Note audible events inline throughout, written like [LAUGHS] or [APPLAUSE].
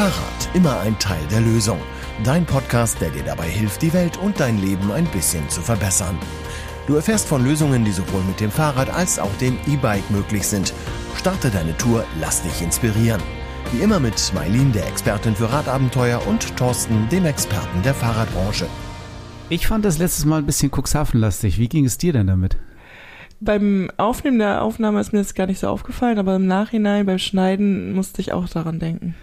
Fahrrad, immer ein Teil der Lösung. Dein Podcast, der dir dabei hilft, die Welt und dein Leben ein bisschen zu verbessern. Du erfährst von Lösungen, die sowohl mit dem Fahrrad als auch dem E-Bike möglich sind. Starte deine Tour, lass dich inspirieren. Wie immer mit Mailin, der Expertin für Radabenteuer, und Thorsten, dem Experten der Fahrradbranche. Ich fand das letztes Mal ein bisschen Cuxhaven-lastig. Wie ging es dir denn damit? Beim Aufnehmen der Aufnahme ist mir das gar nicht so aufgefallen, aber im Nachhinein beim Schneiden musste ich auch daran denken.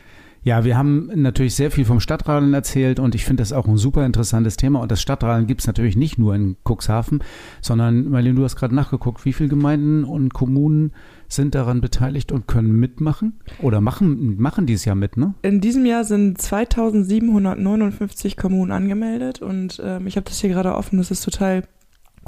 Ja, wir haben natürlich sehr viel vom Stadtradeln erzählt und ich finde das auch ein super interessantes Thema. Und das Stadtradeln gibt es natürlich nicht nur in Cuxhaven, sondern, Marlene, du hast gerade nachgeguckt, wie viele Gemeinden und Kommunen sind daran beteiligt und können mitmachen oder machen, machen dieses Jahr mit, ne? In diesem Jahr sind 2759 Kommunen angemeldet und ähm, ich habe das hier gerade offen. Das ist total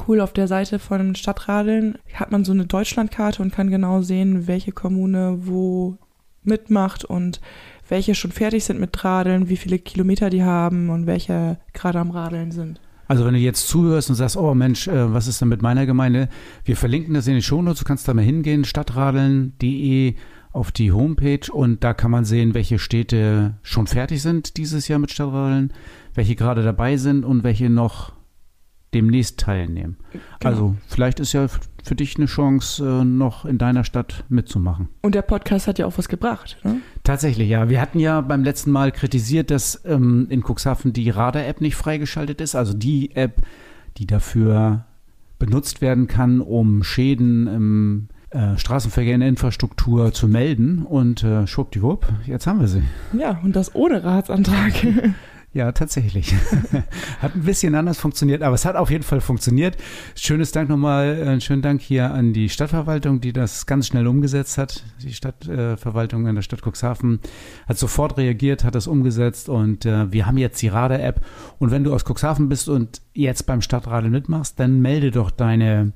cool. Auf der Seite von Stadtradeln hat man so eine Deutschlandkarte und kann genau sehen, welche Kommune wo mitmacht und welche schon fertig sind mit Radeln, wie viele Kilometer die haben und welche gerade am Radeln sind. Also wenn du jetzt zuhörst und sagst, oh Mensch, äh, was ist denn mit meiner Gemeinde? Wir verlinken das in den Shownotes, du kannst da mal hingehen, stadtradeln.de auf die Homepage und da kann man sehen, welche Städte schon fertig sind dieses Jahr mit Stadtradeln, welche gerade dabei sind und welche noch demnächst teilnehmen. Genau. Also vielleicht ist ja für dich eine Chance, äh, noch in deiner Stadt mitzumachen. Und der Podcast hat ja auch was gebracht. Ne? Tatsächlich, ja. Wir hatten ja beim letzten Mal kritisiert, dass ähm, in Cuxhaven die Radar-App nicht freigeschaltet ist. Also die App, die dafür benutzt werden kann, um Schäden im äh, Straßenverkehr in der Infrastruktur zu melden. Und äh, schwuppdiwupp, jetzt haben wir sie. Ja, und das ohne Ratsantrag. [LAUGHS] Ja, tatsächlich. [LAUGHS] hat ein bisschen anders funktioniert, aber es hat auf jeden Fall funktioniert. Schönes Dank nochmal, äh, einen schönen Dank hier an die Stadtverwaltung, die das ganz schnell umgesetzt hat. Die Stadtverwaltung in der Stadt Cuxhaven hat sofort reagiert, hat das umgesetzt und äh, wir haben jetzt die Radar-App. Und wenn du aus Cuxhaven bist und jetzt beim Stadtradeln mitmachst, dann melde doch deine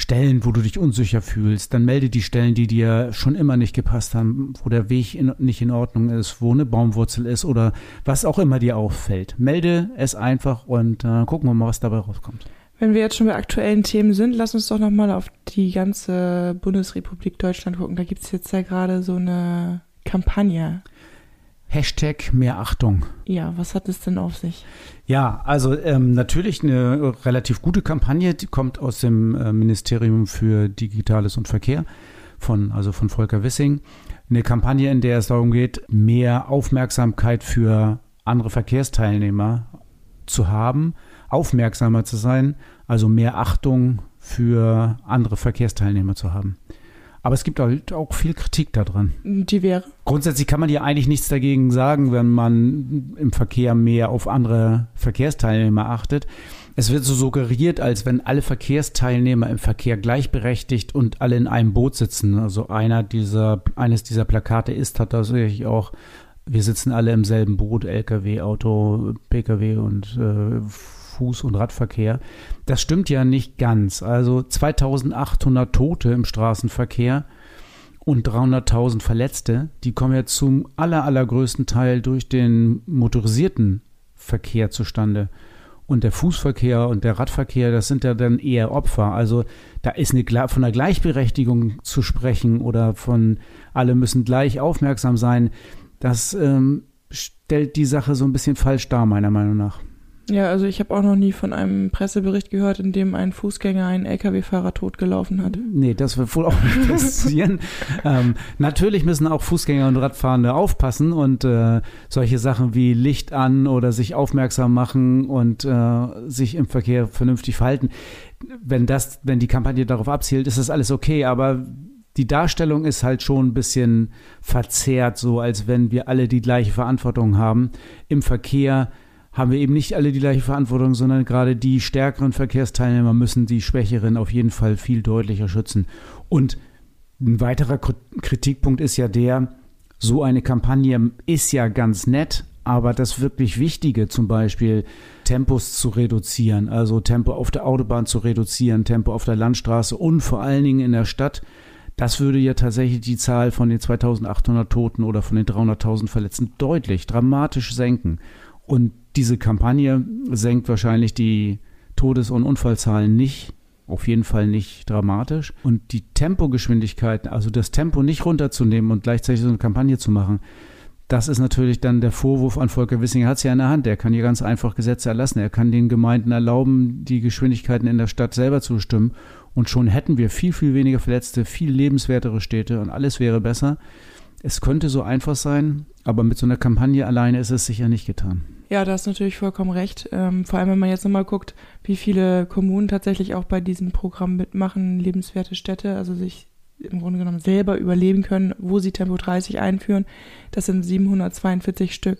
Stellen, wo du dich unsicher fühlst, dann melde die Stellen, die dir schon immer nicht gepasst haben, wo der Weg in, nicht in Ordnung ist, wo eine Baumwurzel ist oder was auch immer dir auffällt. Melde es einfach und äh, gucken wir mal, was dabei rauskommt. Wenn wir jetzt schon bei aktuellen Themen sind, lass uns doch nochmal auf die ganze Bundesrepublik Deutschland gucken. Da gibt es jetzt ja gerade so eine Kampagne. Hashtag mehr Achtung. Ja, was hat es denn auf sich? Ja, also ähm, natürlich eine relativ gute Kampagne, die kommt aus dem äh, Ministerium für Digitales und Verkehr von, also von Volker Wissing. Eine Kampagne, in der es darum geht, mehr Aufmerksamkeit für andere Verkehrsteilnehmer zu haben, aufmerksamer zu sein, also mehr Achtung für andere Verkehrsteilnehmer zu haben. Aber es gibt halt auch viel Kritik daran. Die wäre? Grundsätzlich kann man ja eigentlich nichts dagegen sagen, wenn man im Verkehr mehr auf andere Verkehrsteilnehmer achtet. Es wird so suggeriert, als wenn alle Verkehrsteilnehmer im Verkehr gleichberechtigt und alle in einem Boot sitzen. Also einer dieser, eines dieser Plakate ist tatsächlich auch, wir sitzen alle im selben Boot, LKW, Auto, Pkw und äh, Fuß- und Radverkehr. Das stimmt ja nicht ganz. Also 2800 Tote im Straßenverkehr und 300.000 Verletzte, die kommen ja zum aller, allergrößten Teil durch den motorisierten Verkehr zustande. Und der Fußverkehr und der Radverkehr, das sind ja dann eher Opfer. Also da ist eine, von einer Gleichberechtigung zu sprechen oder von alle müssen gleich aufmerksam sein. Das ähm, stellt die Sache so ein bisschen falsch dar, meiner Meinung nach. Ja, also ich habe auch noch nie von einem Pressebericht gehört, in dem ein Fußgänger einen Lkw-Fahrer totgelaufen hat. Nee, das wird wohl auch nicht [LAUGHS] passieren. ähm, natürlich müssen auch Fußgänger und Radfahrende aufpassen und äh, solche Sachen wie Licht an oder sich aufmerksam machen und äh, sich im Verkehr vernünftig verhalten. Wenn das, wenn die Kampagne darauf abzielt, ist das alles okay, aber die Darstellung ist halt schon ein bisschen verzerrt, so als wenn wir alle die gleiche Verantwortung haben im Verkehr haben wir eben nicht alle die gleiche Verantwortung, sondern gerade die stärkeren Verkehrsteilnehmer müssen die Schwächeren auf jeden Fall viel deutlicher schützen. Und ein weiterer Kritikpunkt ist ja der, so eine Kampagne ist ja ganz nett, aber das wirklich Wichtige, zum Beispiel Tempos zu reduzieren, also Tempo auf der Autobahn zu reduzieren, Tempo auf der Landstraße und vor allen Dingen in der Stadt, das würde ja tatsächlich die Zahl von den 2800 Toten oder von den 300.000 Verletzten deutlich, dramatisch senken. Und diese Kampagne senkt wahrscheinlich die Todes- und Unfallzahlen nicht, auf jeden Fall nicht dramatisch. Und die Tempogeschwindigkeit, also das Tempo nicht runterzunehmen und gleichzeitig so eine Kampagne zu machen, das ist natürlich dann der Vorwurf an Volker Wissing. Er hat es ja in der Hand. Er kann hier ganz einfach Gesetze erlassen. Er kann den Gemeinden erlauben, die Geschwindigkeiten in der Stadt selber zu bestimmen. Und schon hätten wir viel, viel weniger Verletzte, viel lebenswertere Städte und alles wäre besser. Es könnte so einfach sein, aber mit so einer Kampagne alleine ist es sicher nicht getan. Ja, da hast du natürlich vollkommen recht. Ähm, vor allem, wenn man jetzt nochmal guckt, wie viele Kommunen tatsächlich auch bei diesem Programm mitmachen, lebenswerte Städte, also sich im Grunde genommen selber überleben können, wo sie Tempo 30 einführen. Das sind 742 Stück.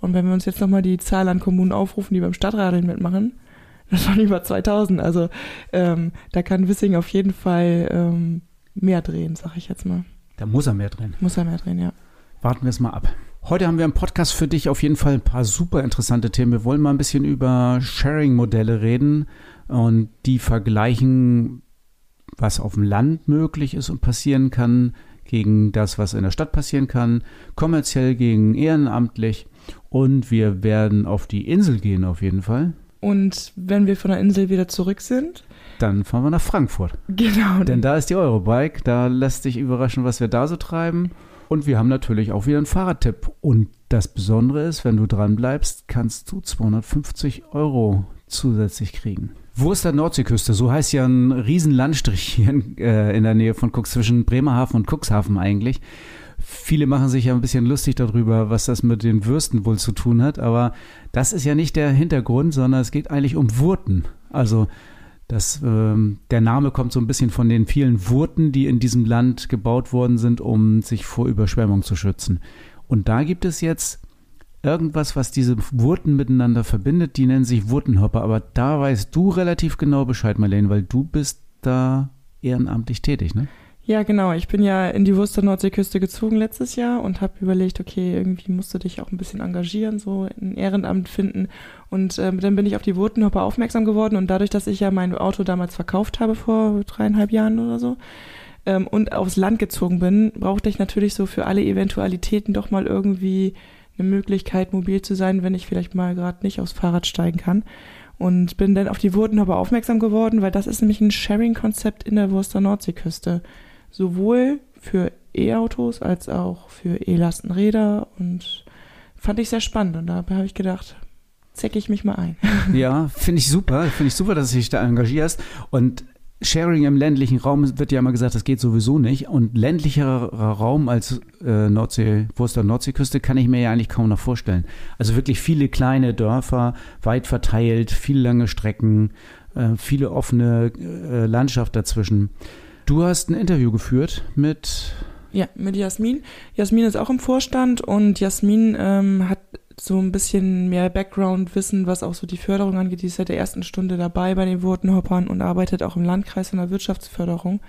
Und wenn wir uns jetzt nochmal die Zahl an Kommunen aufrufen, die beim Stadtradeln mitmachen, [LAUGHS] das waren über 2000. Also ähm, da kann Wissing auf jeden Fall ähm, mehr drehen, sag ich jetzt mal. Da muss er mehr drehen. Muss er mehr drehen, ja. Warten wir es mal ab. Heute haben wir im Podcast für dich auf jeden Fall ein paar super interessante Themen. Wir wollen mal ein bisschen über Sharing-Modelle reden und die vergleichen, was auf dem Land möglich ist und passieren kann, gegen das, was in der Stadt passieren kann, kommerziell gegen ehrenamtlich. Und wir werden auf die Insel gehen auf jeden Fall. Und wenn wir von der Insel wieder zurück sind, dann fahren wir nach Frankfurt. Genau. Denn da ist die Eurobike. Da lässt dich überraschen, was wir da so treiben. Und wir haben natürlich auch wieder einen Fahrradtipp. Und das Besondere ist, wenn du dran bleibst, kannst du 250 Euro zusätzlich kriegen. Wo ist der Nordseeküste? So heißt ja ein Riesenlandstrich hier in, äh, in der Nähe von Cooks, zwischen Bremerhaven und Cuxhaven eigentlich. Viele machen sich ja ein bisschen lustig darüber, was das mit den Würsten wohl zu tun hat, aber das ist ja nicht der Hintergrund, sondern es geht eigentlich um Wurten. Also das, ähm, der Name kommt so ein bisschen von den vielen Wurten, die in diesem Land gebaut worden sind, um sich vor Überschwemmung zu schützen. Und da gibt es jetzt irgendwas, was diese Wurten miteinander verbindet, die nennen sich Wurtenhopper. Aber da weißt du relativ genau Bescheid, Marlene, weil du bist da ehrenamtlich tätig, ne? Ja, genau. Ich bin ja in die Wurster Nordseeküste gezogen letztes Jahr und habe überlegt, okay, irgendwie musst du dich auch ein bisschen engagieren, so ein Ehrenamt finden. Und äh, dann bin ich auf die Wurtenhopper aufmerksam geworden und dadurch, dass ich ja mein Auto damals verkauft habe vor dreieinhalb Jahren oder so ähm, und aufs Land gezogen bin, brauchte ich natürlich so für alle Eventualitäten doch mal irgendwie eine Möglichkeit, mobil zu sein, wenn ich vielleicht mal gerade nicht aufs Fahrrad steigen kann. Und bin dann auf die Wurtenhopper aufmerksam geworden, weil das ist nämlich ein Sharing-Konzept in der Wurster Nordseeküste sowohl für E-Autos als auch für E-Lastenräder und fand ich sehr spannend und da habe ich gedacht, zecke ich mich mal ein. [LAUGHS] Ja, finde ich super, finde ich super, dass du dich da engagierst und Sharing im ländlichen Raum wird ja immer gesagt, das geht sowieso nicht. Und ländlicherer Raum als äh, Nordsee, Wurster Nordseeküste kann ich mir ja eigentlich kaum noch vorstellen. Also wirklich viele kleine Dörfer, weit verteilt, viele lange Strecken, äh, viele offene äh, Landschaft dazwischen. Du hast ein Interview geführt mit. Ja, mit Jasmin. Jasmin ist auch im Vorstand und Jasmin ähm, hat so ein bisschen mehr Background-Wissen, was auch so die Förderung angeht. Die ist seit der ersten Stunde dabei bei den Wurtenhoppern und arbeitet auch im Landkreis in der Wirtschaftsförderung.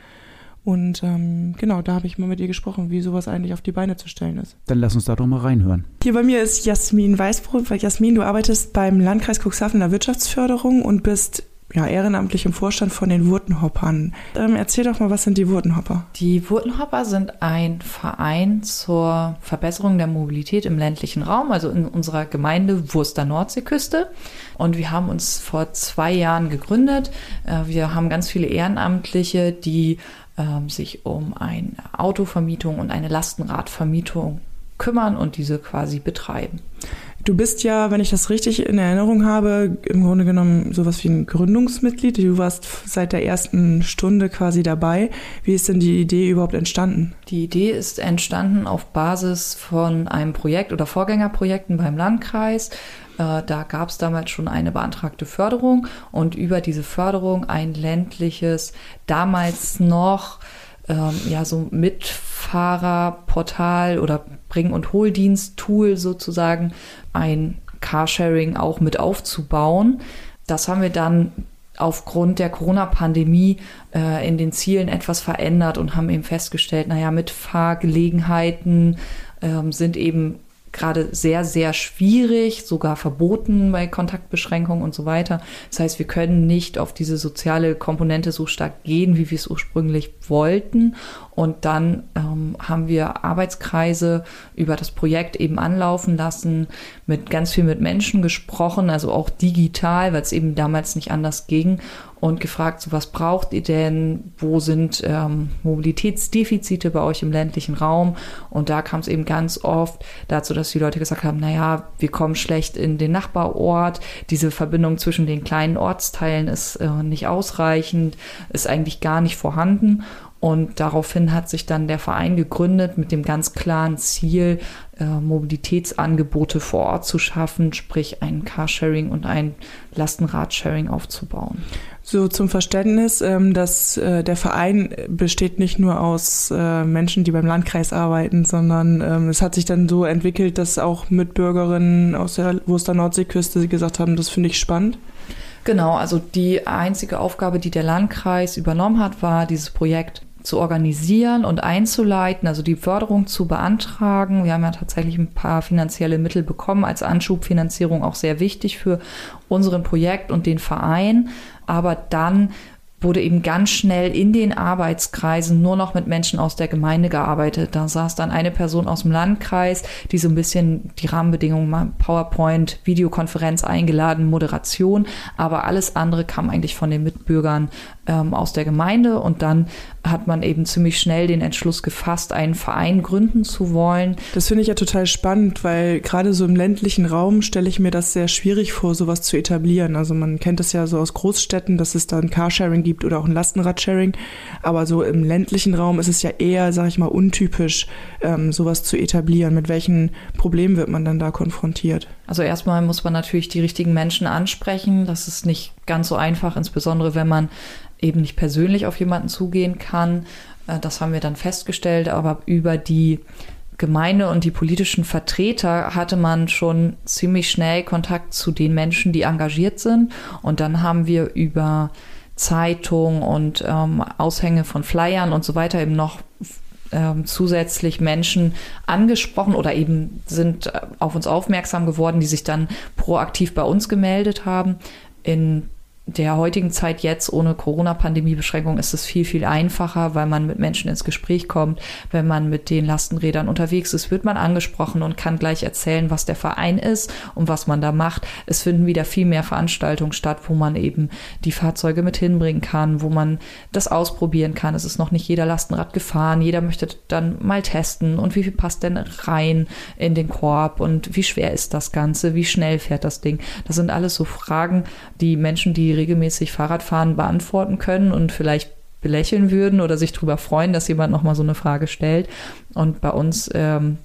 Und ähm, genau, da habe ich mal mit ihr gesprochen, wie sowas eigentlich auf die Beine zu stellen ist. Dann lass uns da doch mal reinhören. Hier bei mir ist Jasmin Weißbrot. Jasmin, du arbeitest beim Landkreis Cuxhaven in der Wirtschaftsförderung und bist ja, ehrenamtlich im Vorstand von den Wurtenhoppern. Ähm, erzähl doch mal, was sind die Wurtenhopper? Die Wurtenhopper sind ein Verein zur Verbesserung der Mobilität im ländlichen Raum, also in unserer Gemeinde Wurster Nordseeküste. Und wir haben uns vor zwei Jahren gegründet. Äh, wir haben ganz viele Ehrenamtliche, die ähm, sich um eine Autovermietung und eine Lastenradvermietung kümmern und diese quasi betreiben. Du bist ja, wenn ich das richtig in Erinnerung habe, im Grunde genommen sowas wie ein Gründungsmitglied. Du warst seit der ersten Stunde quasi dabei. Wie ist denn die Idee überhaupt entstanden? Die Idee ist entstanden auf Basis von einem Projekt oder Vorgängerprojekten beim Landkreis. Äh, da gab es damals schon eine beantragte Förderung und über diese Förderung ein ländliches, damals noch ähm, ja so Mitfahrerportal oder Bring- und Holdienst-Tool sozusagen, ein Carsharing auch mit aufzubauen. Das haben wir dann aufgrund der Corona-Pandemie äh, in den Zielen etwas verändert und haben eben festgestellt, naja, Mitfahrgelegenheiten ähm, sind eben gerade sehr, sehr schwierig, sogar verboten bei Kontaktbeschränkungen und so weiter. Das heißt, wir können nicht auf diese soziale Komponente so stark gehen, wie wir es ursprünglich wollten. Und dann ähm, haben wir Arbeitskreise über das Projekt eben anlaufen lassen, mit ganz viel mit Menschen gesprochen, also auch digital, weil es eben damals nicht anders ging und gefragt, so was braucht ihr denn? Wo sind ähm, Mobilitätsdefizite bei euch im ländlichen Raum? Und da kam es eben ganz oft dazu, dass die Leute gesagt haben, naja, wir kommen schlecht in den Nachbarort. Diese Verbindung zwischen den kleinen Ortsteilen ist äh, nicht ausreichend, ist eigentlich gar nicht vorhanden. Und daraufhin hat sich dann der Verein gegründet mit dem ganz klaren Ziel, äh, Mobilitätsangebote vor Ort zu schaffen, sprich ein Carsharing und ein Lastenradsharing aufzubauen. So zum Verständnis, ähm, dass äh, der Verein besteht nicht nur aus äh, Menschen, die beim Landkreis arbeiten, sondern ähm, es hat sich dann so entwickelt, dass auch Mitbürgerinnen aus der Wurster Nordseeküste gesagt haben, das finde ich spannend. Genau, also die einzige Aufgabe, die der Landkreis übernommen hat, war dieses Projekt zu organisieren und einzuleiten, also die Förderung zu beantragen. Wir haben ja tatsächlich ein paar finanzielle Mittel bekommen, als Anschubfinanzierung auch sehr wichtig für unseren Projekt und den Verein. Aber dann wurde eben ganz schnell in den Arbeitskreisen nur noch mit Menschen aus der Gemeinde gearbeitet. Da saß dann eine Person aus dem Landkreis, die so ein bisschen die Rahmenbedingungen, PowerPoint, Videokonferenz eingeladen, Moderation, aber alles andere kam eigentlich von den Mitbürgern ähm, aus der Gemeinde und dann hat man eben ziemlich schnell den Entschluss gefasst, einen Verein gründen zu wollen. Das finde ich ja total spannend, weil gerade so im ländlichen Raum stelle ich mir das sehr schwierig vor, sowas zu etablieren. Also man kennt es ja so aus Großstädten, dass es da ein Carsharing gibt oder auch ein Lastenradsharing, aber so im ländlichen Raum ist es ja eher, sage ich mal, untypisch, ähm, sowas zu etablieren. Mit welchen Problemen wird man dann da konfrontiert? Also erstmal muss man natürlich die richtigen Menschen ansprechen. Das ist nicht ganz so einfach, insbesondere wenn man eben nicht persönlich auf jemanden zugehen kann. Äh, das haben wir dann festgestellt, aber über die Gemeinde und die politischen Vertreter hatte man schon ziemlich schnell Kontakt zu den Menschen, die engagiert sind. Und dann haben wir über Zeitung und ähm, Aushänge von Flyern und so weiter eben noch ähm, zusätzlich Menschen angesprochen oder eben sind äh, auf uns aufmerksam geworden, die sich dann proaktiv bei uns gemeldet haben. In der heutigen Zeit jetzt ohne Corona-Pandemie-Beschränkung ist es viel, viel einfacher, weil man mit Menschen ins Gespräch kommt. Wenn man mit den Lastenrädern unterwegs ist, wird man angesprochen und kann gleich erzählen, was der Verein ist und was man da macht. Es finden wieder viel mehr Veranstaltungen statt, wo man eben die Fahrzeuge mit hinbringen kann, wo man das ausprobieren kann. Es ist noch nicht jeder Lastenrad gefahren. Jeder möchte dann mal testen und wie viel passt denn rein in den Korb und wie schwer ist das Ganze? Wie schnell fährt das Ding? Das sind alles so Fragen, die Menschen, die regelmäßig Fahrrad fahren, beantworten können und vielleicht belächeln würden oder sich darüber freuen, dass jemand nochmal so eine Frage stellt. Und bei uns ähm,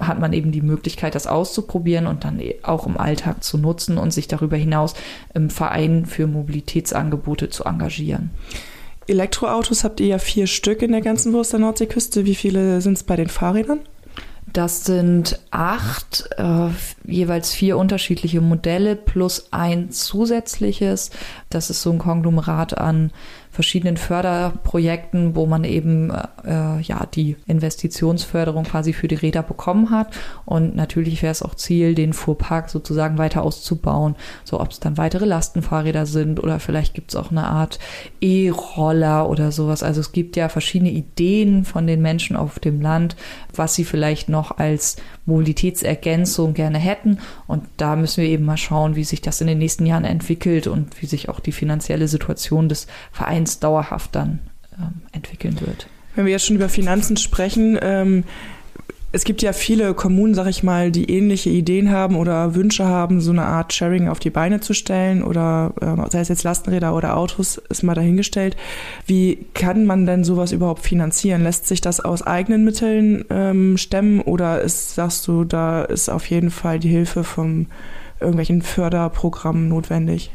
hat man eben die Möglichkeit, das auszuprobieren und dann auch im Alltag zu nutzen und sich darüber hinaus im Verein für Mobilitätsangebote zu engagieren. Elektroautos habt ihr ja vier Stück in der ganzen Wurst der Nordseeküste. Wie viele sind es bei den Fahrrädern? Das sind acht, äh, jeweils vier unterschiedliche Modelle plus ein zusätzliches. Das ist so ein Konglomerat an verschiedenen Förderprojekten, wo man eben äh, ja die Investitionsförderung quasi für die Räder bekommen hat. Und natürlich wäre es auch Ziel, den Fuhrpark sozusagen weiter auszubauen. So ob es dann weitere Lastenfahrräder sind oder vielleicht gibt es auch eine Art E-Roller oder sowas. Also es gibt ja verschiedene Ideen von den Menschen auf dem Land, was sie vielleicht noch als Mobilitätsergänzung gerne hätten. Und da müssen wir eben mal schauen, wie sich das in den nächsten Jahren entwickelt und wie sich auch die finanzielle Situation des Vereins dauerhaft dann ähm, entwickeln wird. Wenn wir jetzt schon über Finanzen sprechen, ähm, es gibt ja viele Kommunen, sag ich mal, die ähnliche Ideen haben oder Wünsche haben, so eine Art Sharing auf die Beine zu stellen oder äh, sei es jetzt Lastenräder oder Autos, ist mal dahingestellt. Wie kann man denn sowas überhaupt finanzieren? Lässt sich das aus eigenen Mitteln ähm, stemmen oder ist, sagst du, da ist auf jeden Fall die Hilfe von irgendwelchen Förderprogrammen notwendig?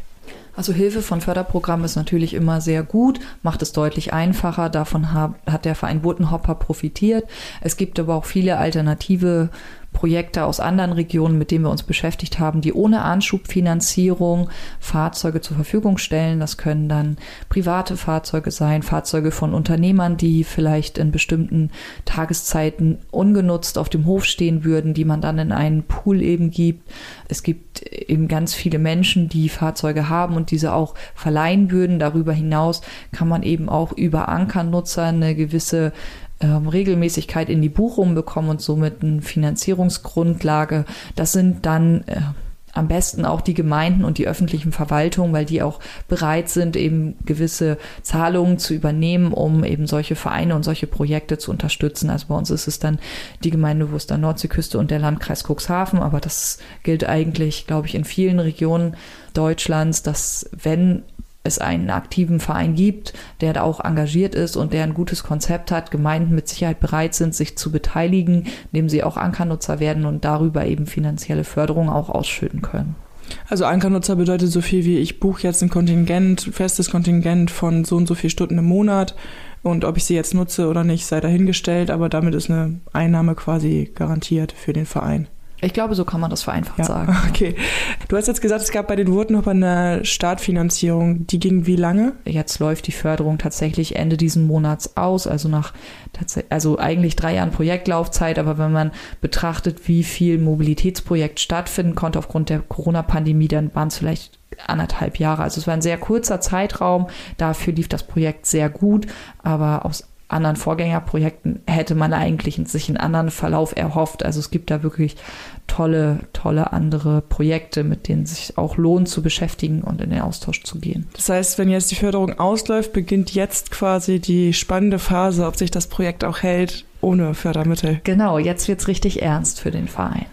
Also Hilfe von Förderprogrammen ist natürlich immer sehr gut, macht es deutlich einfacher. Davon hat der Verein Botenhopper profitiert. Es gibt aber auch viele alternative Projekte aus anderen Regionen, mit denen wir uns beschäftigt haben, die ohne Anschubfinanzierung Fahrzeuge zur Verfügung stellen. Das können dann private Fahrzeuge sein, Fahrzeuge von Unternehmern, die vielleicht in bestimmten Tageszeiten ungenutzt auf dem Hof stehen würden, die man dann in einen Pool eben gibt. Es gibt eben ganz viele Menschen, die Fahrzeuge haben und diese auch verleihen würden. Darüber hinaus kann man eben auch über Ankernutzer eine gewisse ähm, Regelmäßigkeit in die Buchung bekommen und somit eine Finanzierungsgrundlage. Das sind dann äh, am besten auch die Gemeinden und die öffentlichen Verwaltungen, weil die auch bereit sind, eben gewisse Zahlungen zu übernehmen, um eben solche Vereine und solche Projekte zu unterstützen. Also bei uns ist es dann die Gemeinde Wuster Nordseeküste und der Landkreis Cuxhaven, aber das gilt eigentlich, glaube ich, in vielen Regionen Deutschlands, dass wenn es einen aktiven Verein gibt, der da auch engagiert ist und der ein gutes Konzept hat, Gemeinden mit Sicherheit bereit sind, sich zu beteiligen, indem sie auch Ankernutzer werden und darüber eben finanzielle Förderung auch ausschütten können. Also Ankernutzer bedeutet so viel wie ich buche jetzt ein Kontingent, festes Kontingent von so und so viel Stunden im Monat und ob ich sie jetzt nutze oder nicht, sei dahingestellt, aber damit ist eine Einnahme quasi garantiert für den Verein. Ich glaube, so kann man das vereinfacht ja, sagen. [LAUGHS] Okay. Du hast jetzt gesagt, es gab bei den Wurtenhoppern eine Startfinanzierung. Die ging wie lange? Jetzt läuft die Förderung tatsächlich Ende diesen Monats aus, also nach also eigentlich drei Jahren Projektlaufzeit, aber wenn man betrachtet, wie viel Mobilitätsprojekt stattfinden konnte aufgrund der Corona-Pandemie, dann waren es vielleicht anderthalb Jahre. Also es war ein sehr kurzer Zeitraum. Dafür lief das Projekt sehr gut, aber aus anderen Vorgängerprojekten hätte man eigentlich sich einen anderen Verlauf erhofft. Also es gibt da wirklich tolle, tolle andere Projekte, mit denen sich auch lohnt zu beschäftigen und in den Austausch zu gehen. Das heißt, wenn jetzt die Förderung ausläuft, beginnt jetzt quasi die spannende Phase, ob sich das Projekt auch hält ohne Fördermittel. Genau, jetzt wird es richtig ernst für den Verein.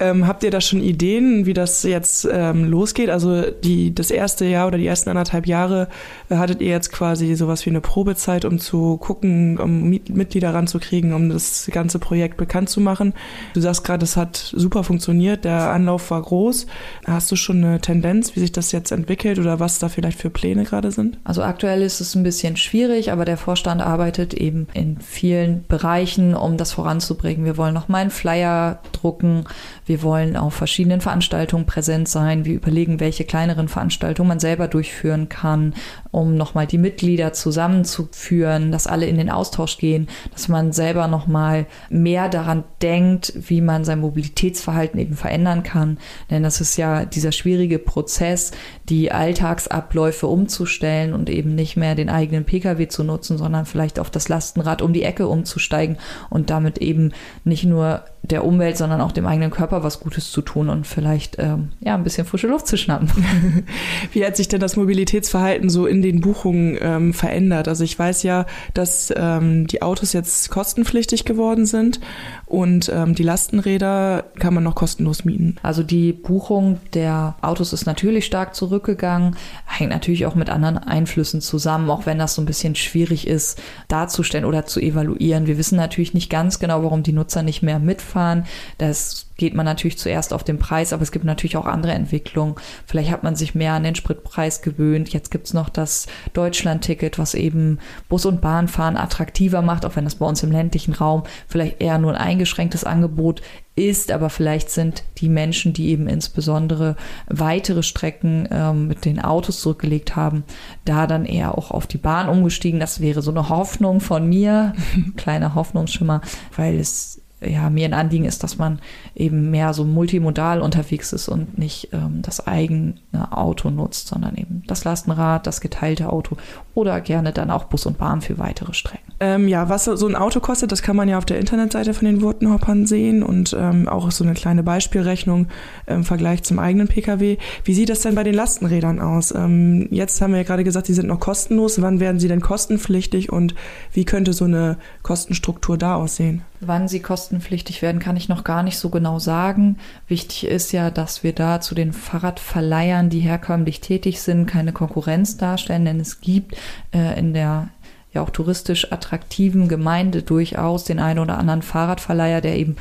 Ähm, habt ihr da schon Ideen, wie das jetzt ähm, losgeht? Also die, das erste Jahr oder die ersten anderthalb Jahre äh, hattet ihr jetzt quasi sowas wie eine Probezeit, um zu gucken, um Mitglieder ranzukriegen, um das ganze Projekt bekannt zu machen. Du sagst gerade, es hat super funktioniert, der Anlauf war groß. Hast du schon eine Tendenz, wie sich das jetzt entwickelt oder was da vielleicht für Pläne gerade sind? Also aktuell ist es ein bisschen schwierig, aber der Vorstand arbeitet eben in vielen Bereichen, um das voranzubringen. Wir wollen noch mal einen Flyer drucken. Wir wollen auf verschiedenen Veranstaltungen präsent sein. Wir überlegen, welche kleineren Veranstaltungen man selber durchführen kann, um nochmal die Mitglieder zusammenzuführen, dass alle in den Austausch gehen, dass man selber nochmal mehr daran denkt, wie man sein Mobilitätsverhalten eben verändern kann. Denn das ist ja dieser schwierige Prozess, die Alltagsabläufe umzustellen und eben nicht mehr den eigenen Pkw zu nutzen, sondern vielleicht auf das Lastenrad um die Ecke umzusteigen und damit eben nicht nur der Umwelt, sondern auch dem eigenen Körper was Gutes zu tun und vielleicht ähm, ja ein bisschen frische Luft zu schnappen. [LAUGHS] Wie hat sich denn das Mobilitätsverhalten so in den Buchungen ähm, verändert? Also ich weiß ja, dass ähm, die Autos jetzt kostenpflichtig geworden sind und ähm, die Lastenräder kann man noch kostenlos mieten. Also die Buchung der Autos ist natürlich stark zurückgegangen, hängt natürlich auch mit anderen Einflüssen zusammen, auch wenn das so ein bisschen schwierig ist darzustellen oder zu evaluieren. Wir wissen natürlich nicht ganz genau, warum die Nutzer nicht mehr mitfahren. Das geht man natürlich zuerst auf den Preis, aber es gibt natürlich auch andere Entwicklungen. Vielleicht hat man sich mehr an den Spritpreis gewöhnt. Jetzt gibt's noch das Deutschland-Ticket, was eben Bus- und Bahnfahren attraktiver macht, auch wenn das bei uns im ländlichen Raum vielleicht eher nur ein eingeschränktes Angebot ist, aber vielleicht sind die Menschen, die eben insbesondere weitere Strecken ähm, mit den Autos zurückgelegt haben, da dann eher auch auf die Bahn umgestiegen. Das wäre so eine Hoffnung von mir, [LAUGHS] kleiner Hoffnungsschimmer, weil es ja, mir ein Anliegen ist, dass man eben mehr so multimodal unterwegs ist und nicht ähm, das eigene Auto nutzt, sondern eben das Lastenrad, das geteilte Auto oder gerne dann auch Bus und Bahn für weitere Strecken. Ähm, ja, was so ein Auto kostet, das kann man ja auf der Internetseite von den Wurtenhoppern sehen und ähm, auch so eine kleine Beispielrechnung im Vergleich zum eigenen Pkw. Wie sieht das denn bei den Lastenrädern aus? Ähm, jetzt haben wir ja gerade gesagt, die sind noch kostenlos. Wann werden sie denn kostenpflichtig und wie könnte so eine Kostenstruktur da aussehen? Wann sie kostenpflichtig werden, kann ich noch gar nicht so genau sagen. Wichtig ist ja, dass wir da zu den Fahrradverleihern, die herkömmlich tätig sind, keine Konkurrenz darstellen, denn es gibt äh, in der ja auch touristisch attraktiven Gemeinde durchaus den einen oder anderen Fahrradverleiher, der eben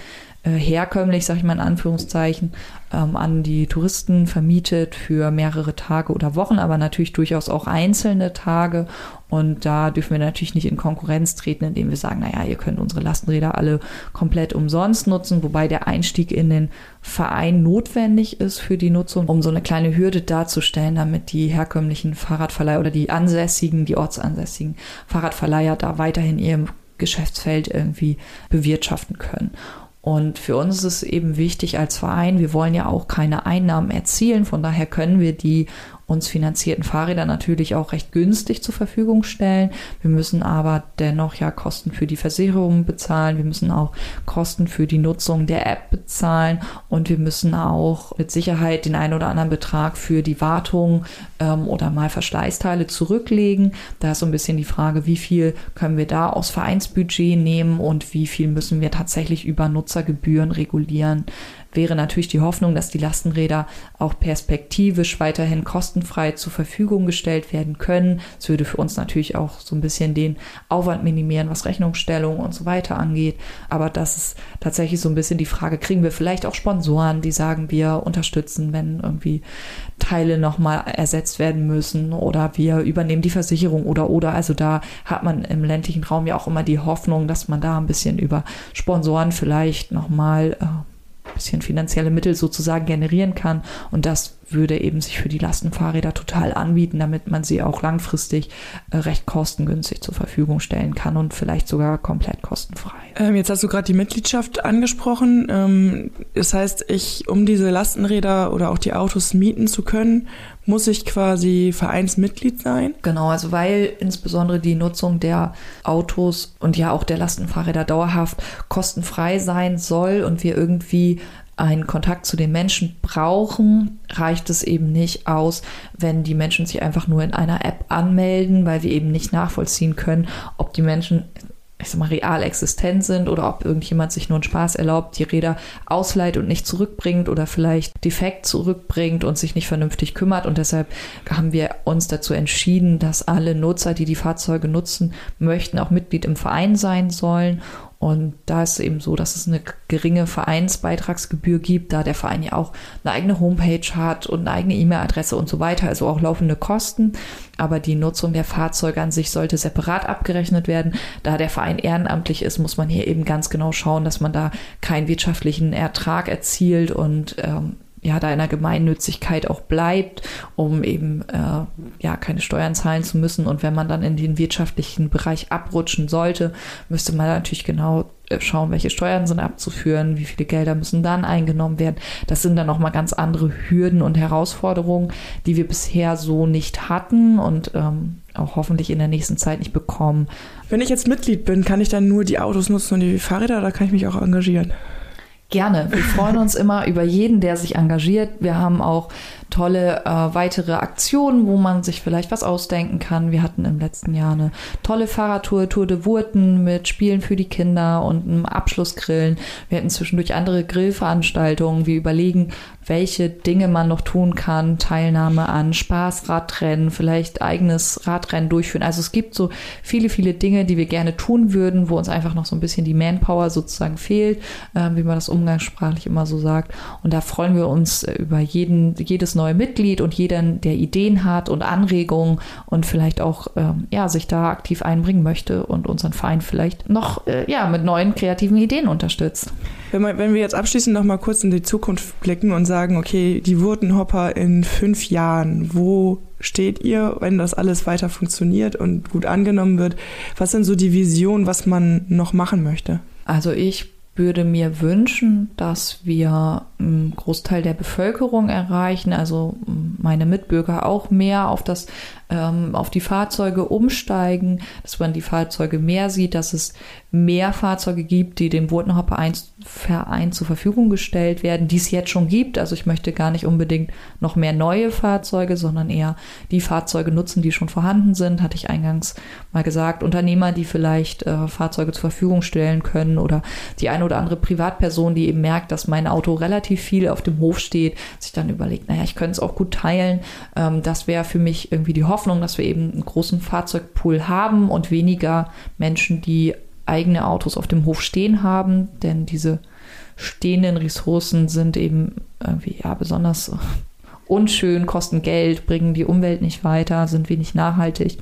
äh, herkömmlich, sag ich mal in Anführungszeichen, ähm, an die Touristen vermietet für mehrere Tage oder Wochen, aber natürlich durchaus auch einzelne Tage. Und da dürfen wir natürlich nicht in Konkurrenz treten, indem wir sagen, naja, ihr könnt unsere Lastenräder alle komplett umsonst nutzen, wobei der Einstieg in den Verein notwendig ist für die Nutzung, um so eine kleine Hürde darzustellen, damit die herkömmlichen Fahrradverleiher oder die ansässigen, die ortsansässigen Fahrradverleiher da weiterhin ihr Geschäftsfeld irgendwie bewirtschaften können. Und für uns ist es eben wichtig als Verein, wir wollen ja auch keine Einnahmen erzielen, von daher können wir die uns finanzierten Fahrräder natürlich auch recht günstig zur Verfügung stellen. Wir müssen aber dennoch ja Kosten für die Versicherung bezahlen. Wir müssen auch Kosten für die Nutzung der App bezahlen und wir müssen auch mit Sicherheit den einen oder anderen Betrag für die Wartung ähm, oder mal Verschleißteile zurücklegen. Da ist so ein bisschen die Frage, wie viel können wir da aus Vereinsbudget nehmen und wie viel müssen wir tatsächlich über Nutzergebühren regulieren wäre natürlich die Hoffnung, dass die Lastenräder auch perspektivisch weiterhin kostenfrei zur Verfügung gestellt werden können. Es würde für uns natürlich auch so ein bisschen den Aufwand minimieren, was Rechnungsstellung und so weiter angeht. Aber das ist tatsächlich so ein bisschen die Frage, kriegen wir vielleicht auch Sponsoren, die sagen, wir unterstützen, wenn irgendwie Teile nochmal ersetzt werden müssen oder wir übernehmen die Versicherung oder oder. Also da hat man im ländlichen Raum ja auch immer die Hoffnung, dass man da ein bisschen über Sponsoren vielleicht nochmal äh, bisschen finanzielle Mittel sozusagen generieren kann. Und das würde eben sich für die Lastenfahrräder total anbieten, damit man sie auch langfristig äh, recht kostengünstig zur Verfügung stellen kann und vielleicht sogar komplett kostenfrei. Ähm, jetzt hast du gerade die Mitgliedschaft angesprochen. Ähm, das heißt, ich, um diese Lastenräder oder auch die Autos mieten zu können, muss ich quasi Vereinsmitglied sein? Genau, also weil insbesondere die Nutzung der Autos und ja auch der Lastenfahrräder dauerhaft kostenfrei sein soll und wir irgendwie einen Kontakt zu den Menschen brauchen, reicht es eben nicht aus, wenn die Menschen sich einfach nur in einer App anmelden, weil wir eben nicht nachvollziehen können, ob die Menschen ich sag mal, real existent sind oder ob irgendjemand sich nur einen Spaß erlaubt, die Räder ausleiht und nicht zurückbringt oder vielleicht defekt zurückbringt und sich nicht vernünftig kümmert. Und deshalb haben wir uns dazu entschieden, dass alle Nutzer, die die Fahrzeuge nutzen möchten, auch Mitglied im Verein sein sollen. Und da ist es eben so, dass es eine geringe Vereinsbeitragsgebühr gibt, da der Verein ja auch eine eigene Homepage hat und eine eigene E-Mail-Adresse und so weiter, also auch laufende Kosten. Aber die Nutzung der Fahrzeuge an sich sollte separat abgerechnet werden. Da der Verein ehrenamtlich ist, muss man hier eben ganz genau schauen, dass man da keinen wirtschaftlichen Ertrag erzielt und ähm, ja, da in Gemeinnützigkeit auch bleibt, um eben äh, ja keine Steuern zahlen zu müssen. Und wenn man dann in den wirtschaftlichen Bereich abrutschen sollte, müsste man natürlich genau äh, schauen, welche Steuern sind abzuführen, wie viele Gelder müssen dann eingenommen werden. Das sind dann nochmal ganz andere Hürden und Herausforderungen, die wir bisher so nicht hatten und ähm, auch hoffentlich in der nächsten Zeit nicht bekommen. Wenn ich jetzt Mitglied bin, kann ich dann nur die Autos nutzen und die Fahrräder oder kann ich mich auch engagieren? Gerne. Wir freuen uns immer über jeden, der sich engagiert. Wir haben auch tolle äh, weitere Aktionen, wo man sich vielleicht was ausdenken kann. Wir hatten im letzten Jahr eine tolle Fahrradtour, Tour de Wurten mit Spielen für die Kinder und einem Abschlussgrillen. Wir hatten zwischendurch andere Grillveranstaltungen. Wir überlegen, welche Dinge man noch tun kann. Teilnahme an Spaßradrennen, vielleicht eigenes Radrennen durchführen. Also es gibt so viele, viele Dinge, die wir gerne tun würden, wo uns einfach noch so ein bisschen die Manpower sozusagen fehlt, äh, wie man das umgangssprachlich immer so sagt. Und da freuen wir uns über jeden, jedes neue Mitglied und jeden, der Ideen hat und Anregungen und vielleicht auch ähm, ja, sich da aktiv einbringen möchte und unseren Verein vielleicht noch äh, ja, mit neuen kreativen Ideen unterstützt. Wenn, man, wenn wir jetzt abschließend noch mal kurz in die Zukunft blicken und sagen, okay, die Wurtenhopper in fünf Jahren, wo steht ihr, wenn das alles weiter funktioniert und gut angenommen wird? Was sind so die Visionen, was man noch machen möchte? Also ich würde mir wünschen, dass wir einen Großteil der Bevölkerung erreichen, also meine Mitbürger auch mehr auf das ähm, auf die Fahrzeuge umsteigen, dass man die Fahrzeuge mehr sieht, dass es mehr Fahrzeuge gibt, die dem Botenhopper Verein zur Verfügung gestellt werden, die es jetzt schon gibt. Also ich möchte gar nicht unbedingt noch mehr neue Fahrzeuge, sondern eher die Fahrzeuge nutzen, die schon vorhanden sind, hatte ich eingangs mal gesagt. Unternehmer, die vielleicht äh, Fahrzeuge zur Verfügung stellen können oder die eine oder andere Privatperson, die eben merkt, dass mein Auto relativ viel auf dem Hof steht, sich dann überlegt, naja, ich könnte es auch gut teilen. Ähm, das wäre für mich irgendwie die Hoffnung Hoffnung, dass wir eben einen großen Fahrzeugpool haben und weniger Menschen, die eigene Autos auf dem Hof stehen haben, denn diese stehenden Ressourcen sind eben irgendwie ja besonders [LAUGHS] unschön, kosten Geld, bringen die Umwelt nicht weiter, sind wenig nachhaltig.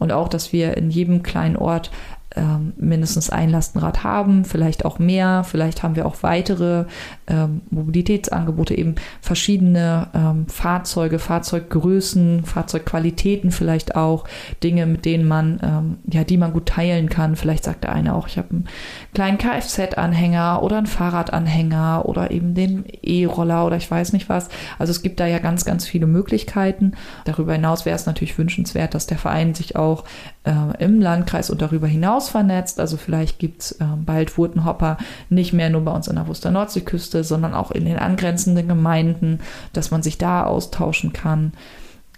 Und auch, dass wir in jedem kleinen Ort ähm, mindestens ein Lastenrad haben, vielleicht auch mehr, vielleicht haben wir auch weitere ähm, Mobilitätsangebote, eben verschiedene ähm, Fahrzeuge, Fahrzeuggrößen, Fahrzeugqualitäten vielleicht auch, Dinge, mit denen man, ähm, ja, die man gut teilen kann. Vielleicht sagt der eine auch, ich habe einen kleinen Kfz-Anhänger oder einen Fahrradanhänger oder eben den E-Roller oder ich weiß nicht was. Also es gibt da ja ganz, ganz viele Möglichkeiten. Darüber hinaus wäre es natürlich wünschenswert, dass der Verein sich auch äh, im Landkreis und darüber hinaus vernetzt. Also vielleicht gibt es äh, bald Wurtenhopper nicht mehr nur bei uns in der Wuster Nordseeküste, sondern auch in den angrenzenden Gemeinden, dass man sich da austauschen kann.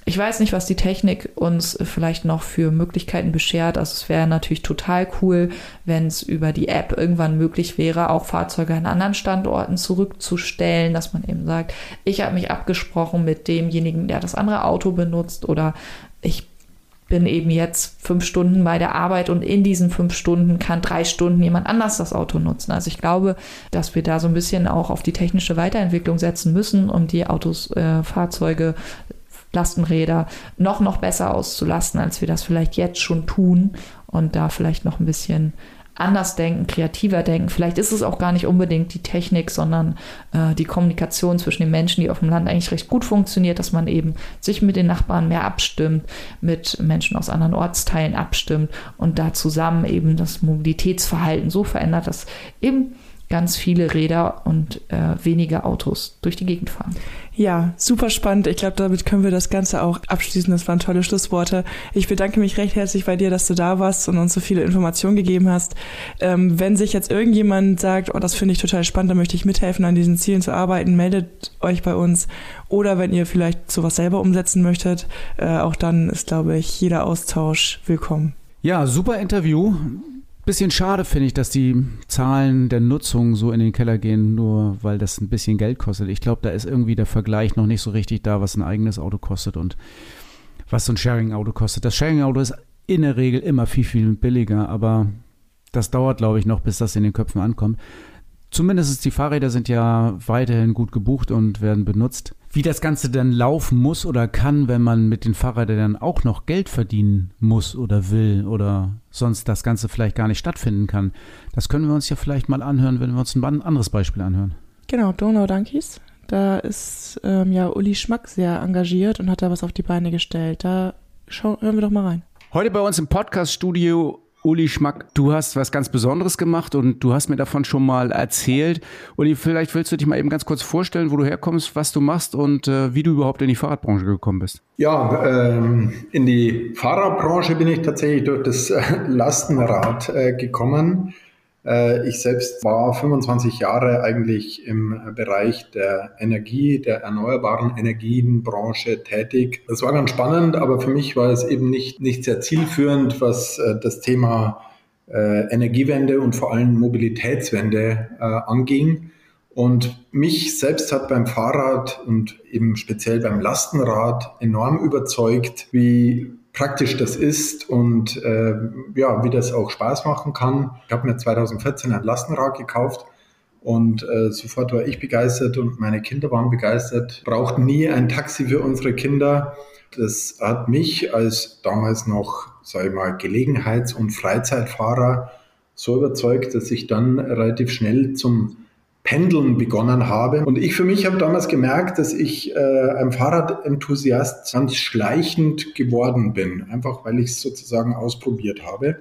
Ich weiß nicht, was die Technik uns vielleicht noch für Möglichkeiten beschert. Also es wäre natürlich total cool, wenn es über die App irgendwann möglich wäre, auch Fahrzeuge an anderen Standorten zurückzustellen, dass man eben sagt, ich habe mich abgesprochen mit demjenigen, der das andere Auto benutzt oder ich bin eben jetzt fünf Stunden bei der Arbeit und in diesen fünf Stunden kann drei Stunden jemand anders das Auto nutzen. Also ich glaube, dass wir da so ein bisschen auch auf die technische Weiterentwicklung setzen müssen, um die Autos, äh, Fahrzeuge, Lastenräder noch, noch besser auszulasten, als wir das vielleicht jetzt schon tun und da vielleicht noch ein bisschen anders denken, kreativer denken. Vielleicht ist es auch gar nicht unbedingt die Technik, sondern äh, die Kommunikation zwischen den Menschen, die auf dem Land eigentlich recht gut funktioniert, dass man eben sich mit den Nachbarn mehr abstimmt, mit Menschen aus anderen Ortsteilen abstimmt und da zusammen eben das Mobilitätsverhalten so verändert, dass eben ganz viele Räder und äh, wenige Autos durch die Gegend fahren. Ja, super spannend. Ich glaube, damit können wir das Ganze auch abschließen. Das waren tolle Schlussworte. Ich bedanke mich recht herzlich bei dir, dass du da warst und uns so viele Informationen gegeben hast. Ähm, wenn sich jetzt irgendjemand sagt, oh, das finde ich total spannend, da möchte ich mithelfen, an diesen Zielen zu arbeiten, meldet euch bei uns. Oder wenn ihr vielleicht sowas selber umsetzen möchtet, äh, auch dann ist, glaube ich, jeder Austausch willkommen. Ja, super Interview. Bisschen schade finde ich, dass die Zahlen der Nutzung so in den Keller gehen, nur weil das ein bisschen Geld kostet. Ich glaube, da ist irgendwie der Vergleich noch nicht so richtig da, was ein eigenes Auto kostet und was so ein Sharing-Auto kostet. Das Sharing-Auto ist in der Regel immer viel, viel billiger, aber das dauert, glaube ich, noch, bis das in den Köpfen ankommt. Zumindest die Fahrräder sind ja weiterhin gut gebucht und werden benutzt. Wie das Ganze dann laufen muss oder kann, wenn man mit den Fahrrädern dann auch noch Geld verdienen muss oder will oder sonst das Ganze vielleicht gar nicht stattfinden kann, das können wir uns ja vielleicht mal anhören, wenn wir uns ein anderes Beispiel anhören. Genau, Donau Donkeys. Da ist ähm, ja Uli Schmack sehr engagiert und hat da was auf die Beine gestellt. Da schauen, hören wir doch mal rein. Heute bei uns im Podcast-Studio Uli Schmack, du hast was ganz Besonderes gemacht und du hast mir davon schon mal erzählt. Uli, vielleicht willst du dich mal eben ganz kurz vorstellen, wo du herkommst, was du machst und äh, wie du überhaupt in die Fahrradbranche gekommen bist. Ja, ähm, in die Fahrradbranche bin ich tatsächlich durch das äh, Lastenrad äh, gekommen. Äh, ich selbst war 25 Jahre eigentlich im Bereich der Energie, der erneuerbaren Energienbranche tätig. Das war ganz spannend, aber für mich war es eben nicht, nicht sehr zielführend, was äh, das Thema äh, Energiewende und vor allem Mobilitätswende anging. Und mich selbst hat beim Fahrrad und eben speziell beim Lastenrad enorm überzeugt, wie praktisch das ist und äh, ja, wie das auch Spaß machen kann. Ich habe mir 2014 ein Lastenrad gekauft und äh, sofort war ich begeistert und meine Kinder waren begeistert. Brauchten nie ein Taxi für unsere Kinder. Das hat mich als damals noch, sage ich mal, Gelegenheits- und Freizeitfahrer so überzeugt, dass ich dann relativ schnell zum Pendeln begonnen habe. Und ich für mich habe damals gemerkt, dass ich äh, ein Fahrradenthusiast ganz schleichend geworden bin, einfach weil ich es sozusagen ausprobiert habe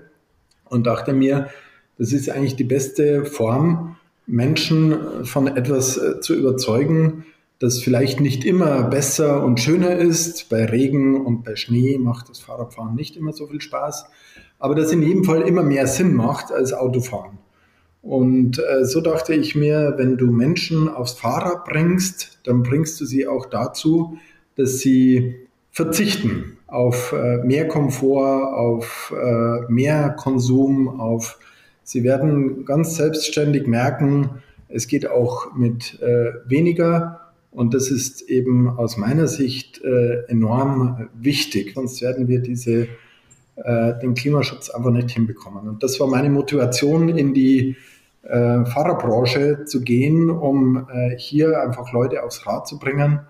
und dachte mir, das ist eigentlich die beste Form, Menschen von etwas äh, zu überzeugen, das vielleicht nicht immer besser und schöner ist. Bei Regen und bei Schnee macht das Fahrradfahren nicht immer so viel Spaß, aber das in jedem Fall immer mehr Sinn macht als Autofahren. Und äh, so dachte ich mir, wenn du Menschen aufs Fahrrad bringst, dann bringst du sie auch dazu, dass sie verzichten auf äh, mehr Komfort, auf äh, mehr Konsum, auf sie werden ganz selbstständig merken, es geht auch mit äh, weniger und das ist eben aus meiner Sicht äh, enorm wichtig. Sonst werden wir diese, äh, den Klimaschutz einfach nicht hinbekommen. Und das war meine Motivation in die äh, Fahrerbranche zu gehen, um äh, hier einfach Leute aufs Rad zu bringen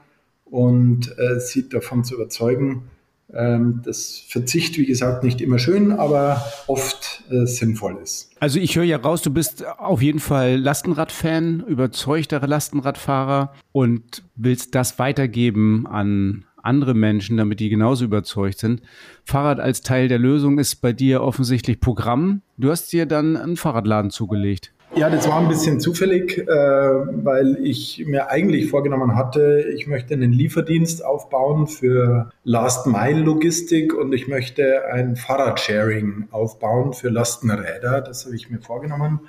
und äh, sie davon zu überzeugen, ähm, das Verzicht, wie gesagt, nicht immer schön, aber oft äh, sinnvoll ist. Also ich höre ja raus, du bist auf jeden Fall Lastenradfan, überzeugter Lastenradfahrer und willst das weitergeben an andere Menschen, damit die genauso überzeugt sind. Fahrrad als Teil der Lösung ist bei dir offensichtlich Programm. Du hast dir dann einen Fahrradladen zugelegt. Ja, das war ein bisschen zufällig, äh, weil ich mir eigentlich vorgenommen hatte, ich möchte einen Lieferdienst aufbauen für Last-Mile-Logistik und ich möchte ein Fahrradsharing aufbauen für Lastenräder. Das habe ich mir vorgenommen.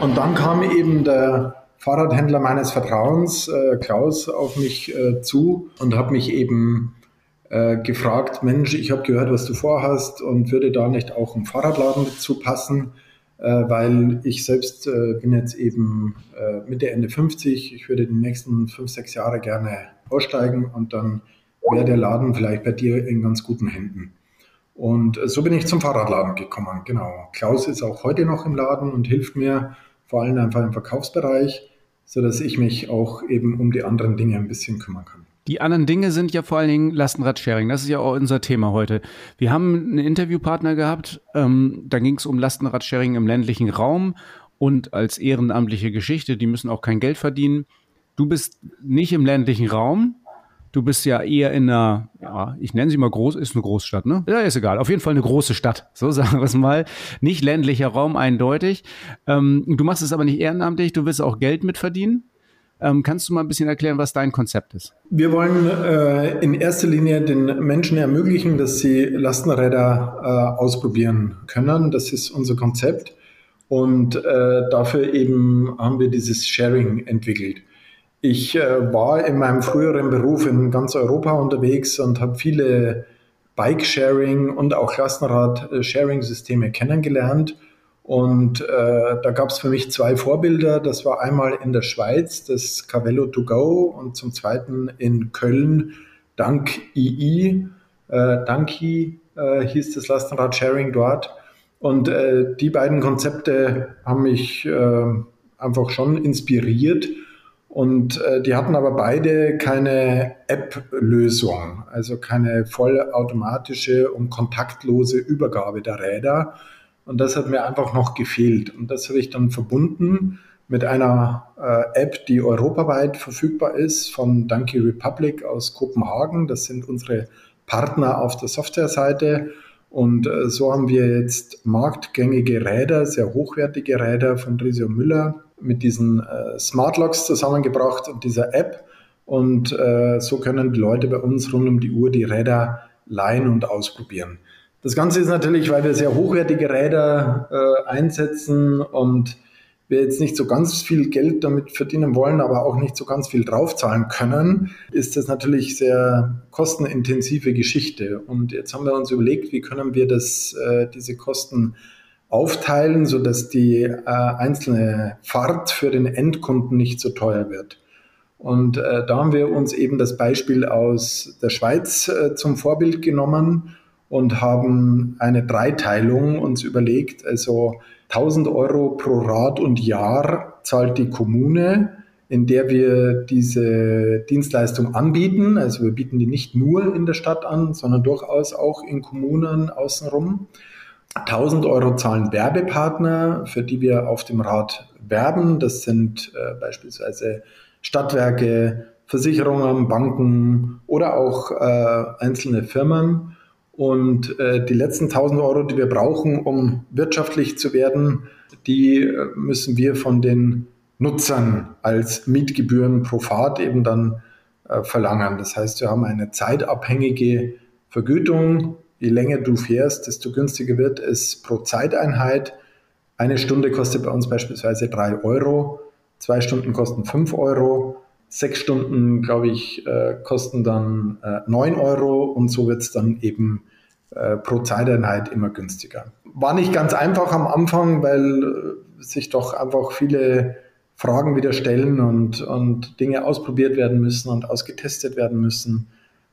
Und dann kam eben der Fahrradhändler meines Vertrauens, äh, Klaus, auf mich äh, zu und hat mich eben gefragt, Mensch, ich habe gehört, was du vorhast und würde da nicht auch ein Fahrradladen dazu passen? Äh, weil ich selbst äh, bin jetzt eben äh, Mitte, Ende 50. Ich würde die nächsten fünf, sechs Jahre gerne aussteigen und dann wäre der Laden vielleicht bei dir in ganz guten Händen. Und so bin ich zum Fahrradladen gekommen, genau. Klaus ist auch heute noch im Laden und hilft mir vor allem einfach im Verkaufsbereich, sodass ich mich auch eben um die anderen Dinge ein bisschen kümmern kann. Die anderen Dinge sind ja vor allen Dingen Lastenradsharing. Das ist ja auch unser Thema heute. Wir haben einen Interviewpartner gehabt, ähm, da ging es um Lastenradsharing im ländlichen Raum und als ehrenamtliche Geschichte, die müssen auch kein Geld verdienen. Du bist nicht im ländlichen Raum, Du bist ja eher in einer, ja, ich nenne sie mal groß, ist eine Großstadt, ne? Ja, ist egal. Auf jeden Fall eine große Stadt, so [LAUGHS] sagen wir es mal. Nicht ländlicher Raum eindeutig. Ähm, du machst es aber nicht ehrenamtlich, du willst auch Geld mitverdienen. Ähm, kannst du mal ein bisschen erklären, was dein Konzept ist? Wir wollen äh, in erster Linie den Menschen ermöglichen, dass sie Lastenräder äh, ausprobieren können. Das ist unser Konzept. Und äh, dafür eben haben wir dieses Sharing entwickelt. Ich äh, war in meinem früheren Beruf in ganz Europa unterwegs und habe viele Bike-Sharing und auch Lastenrad-Sharing-Systeme kennengelernt und äh, da gab es für mich zwei Vorbilder. Das war einmal in der Schweiz das Cavello to go und zum zweiten in Köln Dank II. Äh, Danki äh, hieß das Lastenrad-Sharing dort. Und äh, die beiden Konzepte haben mich äh, einfach schon inspiriert. Und äh, die hatten aber beide keine App-Lösung, also keine vollautomatische und kontaktlose Übergabe der Räder, und das hat mir einfach noch gefehlt. Und das habe ich dann verbunden mit einer äh, App, die europaweit verfügbar ist von Donkey Republic aus Kopenhagen. Das sind unsere Partner auf der Softwareseite. Und äh, so haben wir jetzt marktgängige Räder, sehr hochwertige Räder von Drisio Müller mit diesen äh, Smart Locks zusammengebracht und dieser App. Und äh, so können die Leute bei uns rund um die Uhr die Räder leihen und ausprobieren. Das Ganze ist natürlich, weil wir sehr hochwertige Räder äh, einsetzen und wir jetzt nicht so ganz viel Geld damit verdienen wollen, aber auch nicht so ganz viel draufzahlen können, ist das natürlich sehr kostenintensive Geschichte. Und jetzt haben wir uns überlegt, wie können wir das, äh, diese Kosten aufteilen, sodass die äh, einzelne Fahrt für den Endkunden nicht so teuer wird. Und äh, da haben wir uns eben das Beispiel aus der Schweiz äh, zum Vorbild genommen und haben eine Dreiteilung uns überlegt. Also 1000 Euro pro Rad und Jahr zahlt die Kommune, in der wir diese Dienstleistung anbieten. Also wir bieten die nicht nur in der Stadt an, sondern durchaus auch in Kommunen außenrum. 1000 Euro zahlen Werbepartner, für die wir auf dem Rad werben. Das sind äh, beispielsweise Stadtwerke, Versicherungen, Banken oder auch äh, einzelne Firmen. Und äh, die letzten 1000 Euro, die wir brauchen, um wirtschaftlich zu werden, die äh, müssen wir von den Nutzern als Mietgebühren pro Fahrt eben dann äh, verlangen. Das heißt, wir haben eine zeitabhängige Vergütung. Je länger du fährst, desto günstiger wird es pro Zeiteinheit. Eine Stunde kostet bei uns beispielsweise 3 Euro, zwei Stunden kosten 5 Euro Sechs Stunden, glaube ich, äh, kosten dann äh, 9 Euro und so wird es dann eben äh, pro Zeiteinheit immer günstiger. War nicht ganz einfach am Anfang, weil äh, sich doch einfach viele Fragen wieder stellen und, und Dinge ausprobiert werden müssen und ausgetestet werden müssen.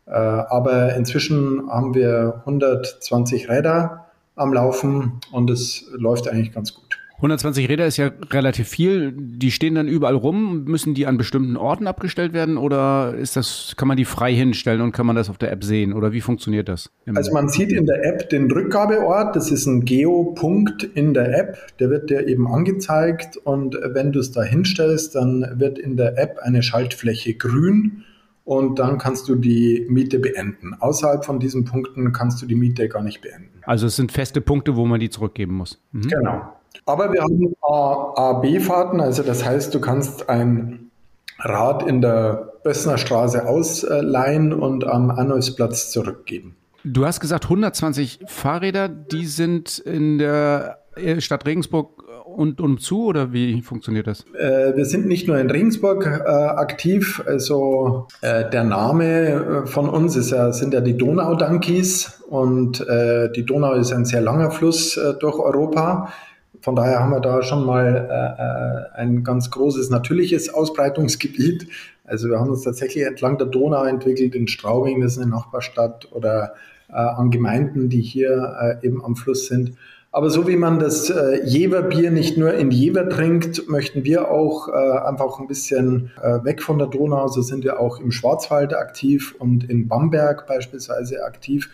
Äh, aber inzwischen haben wir 120 Räder am Laufen und es läuft eigentlich ganz gut. 120 Räder ist ja relativ viel. Die stehen dann überall rum. Müssen die an bestimmten Orten abgestellt werden oder ist das, kann man die frei hinstellen und kann man das auf der App sehen? Oder wie funktioniert das? Also man sieht in der App den Rückgabeort. Das ist ein Geopunkt in der App. Der wird dir eben angezeigt und wenn du es da hinstellst, dann wird in der App eine Schaltfläche grün und dann kannst du die Miete beenden. Außerhalb von diesen Punkten kannst du die Miete gar nicht beenden. Also es sind feste Punkte, wo man die zurückgeben muss. Mhm. Genau. Aber wir haben A-B-Fahrten, also das heißt, du kannst ein Rad in der Bössner Straße ausleihen und am Arnolfsplatz zurückgeben. Du hast gesagt 120 Fahrräder, die sind in der Stadt Regensburg und umzu oder wie funktioniert das? Äh, wir sind nicht nur in Regensburg äh, aktiv, also äh, der Name äh, von uns ist ja, sind ja die Donau-Donkeys und äh, die Donau ist ein sehr langer Fluss äh, durch Europa. Von daher haben wir da schon mal ein ganz großes natürliches Ausbreitungsgebiet. Also wir haben uns tatsächlich entlang der Donau entwickelt, in Straubing, das ist eine Nachbarstadt, oder an Gemeinden, die hier eben am Fluss sind. Aber so wie man das äh, Jeverbier nicht nur in Jever trinkt, möchten wir auch äh, einfach ein bisschen äh, weg von der Donau. So sind wir auch im Schwarzwald aktiv und in Bamberg beispielsweise aktiv.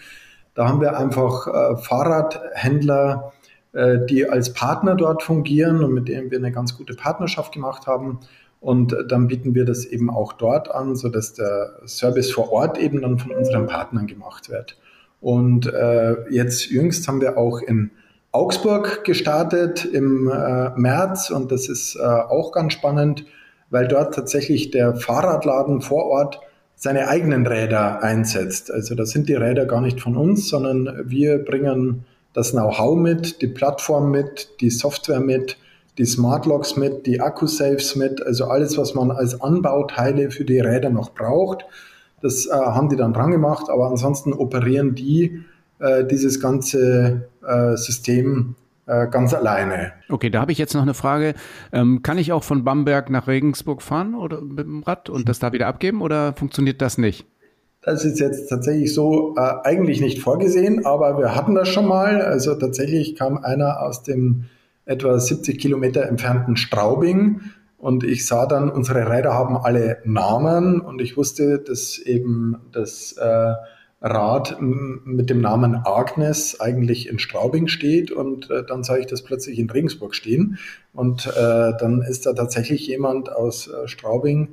Da haben wir einfach äh, Fahrradhändler, äh, die als Partner dort fungieren und mit denen wir eine ganz gute Partnerschaft gemacht haben. Und dann bieten wir das eben auch dort an, sodass der Service vor Ort eben dann von unseren Partnern gemacht wird. Und äh, jetzt jüngst haben wir auch in Augsburg gestartet im äh, März und das ist äh, auch ganz spannend, weil dort tatsächlich der Fahrradladen vor Ort seine eigenen Räder einsetzt. Also da sind die Räder gar nicht von uns, sondern wir bringen das Know-how mit, die Plattform mit, die Software mit, die Smart Locks mit, die Akku-Saves mit, also alles, was man als Anbauteile für die Räder noch braucht. Das äh, haben die dann dran gemacht, aber ansonsten operieren die äh, dieses ganze System äh, ganz alleine. Okay, da habe ich jetzt noch eine Frage. Ähm, kann ich auch von Bamberg nach Regensburg fahren oder mit dem Rad und das da wieder abgeben oder funktioniert das nicht? Das ist jetzt tatsächlich so äh, eigentlich nicht vorgesehen, aber wir hatten das schon mal. Also tatsächlich kam einer aus dem etwa 70 Kilometer entfernten Straubing und ich sah dann, unsere Räder haben alle Namen und ich wusste, dass eben das äh, Rad mit dem Namen Agnes eigentlich in Straubing steht und äh, dann sah ich das plötzlich in Regensburg stehen. Und äh, dann ist da tatsächlich jemand aus äh, Straubing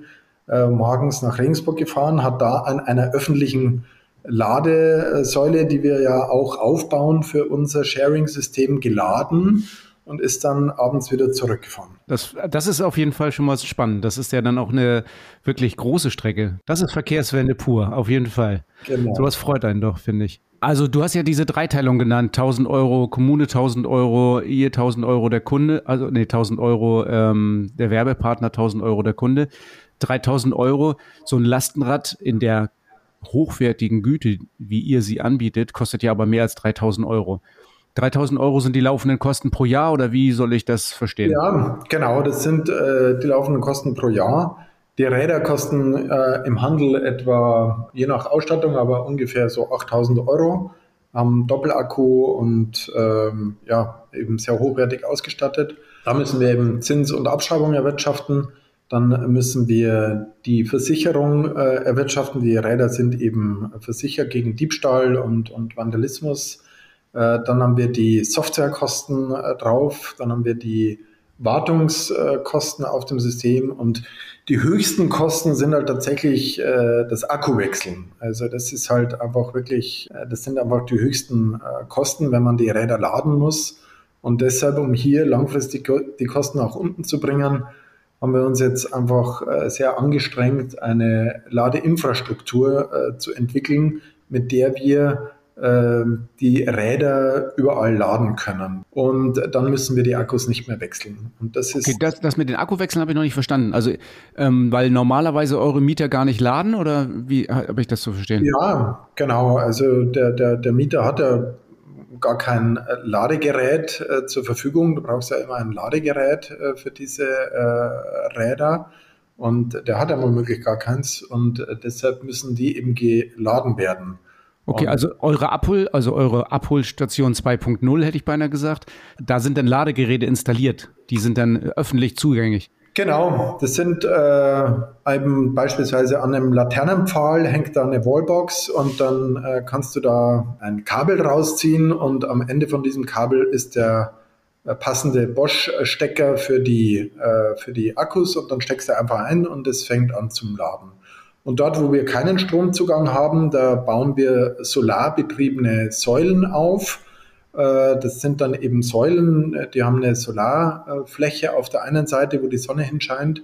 äh, morgens nach Regensburg gefahren, hat da an einer öffentlichen Ladesäule, die wir ja auch aufbauen für unser Sharing-System, geladen und ist dann abends wieder zurückgefahren. Das, das ist auf jeden Fall schon mal spannend. Das ist ja dann auch eine wirklich große Strecke. Das ist Verkehrswende pur, auf jeden Fall. Genau. Sowas freut einen doch, finde ich. Also du hast ja diese Dreiteilung genannt, 1000 Euro Kommune, 1000 Euro ihr, 1000 Euro der Kunde, also nee, 1000 Euro ähm, der Werbepartner, 1000 Euro der Kunde. 3000 Euro. So ein Lastenrad in der hochwertigen Güte, wie ihr sie anbietet, kostet ja aber mehr als 3000 Euro. 3000 Euro sind die laufenden Kosten pro Jahr oder wie soll ich das verstehen? Ja, genau, das sind äh, die laufenden Kosten pro Jahr. Die Räder kosten äh, im Handel etwa, je nach Ausstattung, aber ungefähr so 8000 Euro, haben Doppelakku und ähm, ja, eben sehr hochwertig ausgestattet. Da müssen wir eben Zins und Abschreibung erwirtschaften. Dann müssen wir die Versicherung äh, erwirtschaften. Die Räder sind eben versichert gegen Diebstahl und, und Vandalismus. Äh, dann haben wir die Softwarekosten äh, drauf. Dann haben wir die Wartungskosten auf dem System und die höchsten Kosten sind halt tatsächlich äh, das Akkuwechseln. Also das ist halt einfach wirklich, äh, das sind einfach die höchsten äh, Kosten, wenn man die Räder laden muss. Und deshalb, um hier langfristig die Kosten nach unten zu bringen, haben wir uns jetzt einfach äh, sehr angestrengt, eine Ladeinfrastruktur äh, zu entwickeln, mit der wir äh, die Räder überall laden können. Und dann müssen wir die Akkus nicht mehr wechseln. Und das ist. Okay, das, das mit den Akkuwechseln habe ich noch nicht verstanden. Also, ähm, weil normalerweise eure Mieter gar nicht laden oder wie habe ich das zu verstehen? Ja, genau. Also der, der, der Mieter hat ja gar kein äh, Ladegerät äh, zur Verfügung. Du brauchst ja immer ein Ladegerät äh, für diese äh, Räder. Und der hat ja womöglich gar keins. Und äh, deshalb müssen die eben geladen werden. Okay, also eure Abhol, also eure Abholstation 2.0 hätte ich beinahe gesagt, da sind dann Ladegeräte installiert. Die sind dann öffentlich zugänglich. Genau, das sind äh, eben beispielsweise an einem Laternenpfahl hängt da eine Wallbox und dann äh, kannst du da ein Kabel rausziehen und am Ende von diesem Kabel ist der äh, passende Bosch-Stecker für die, äh, für die Akkus und dann steckst du einfach ein und es fängt an zum Laden. Und dort, wo wir keinen Stromzugang haben, da bauen wir solarbetriebene Säulen auf äh, das sind dann eben Säulen, äh, die haben eine Solarfläche auf der einen Seite, wo die Sonne hinscheint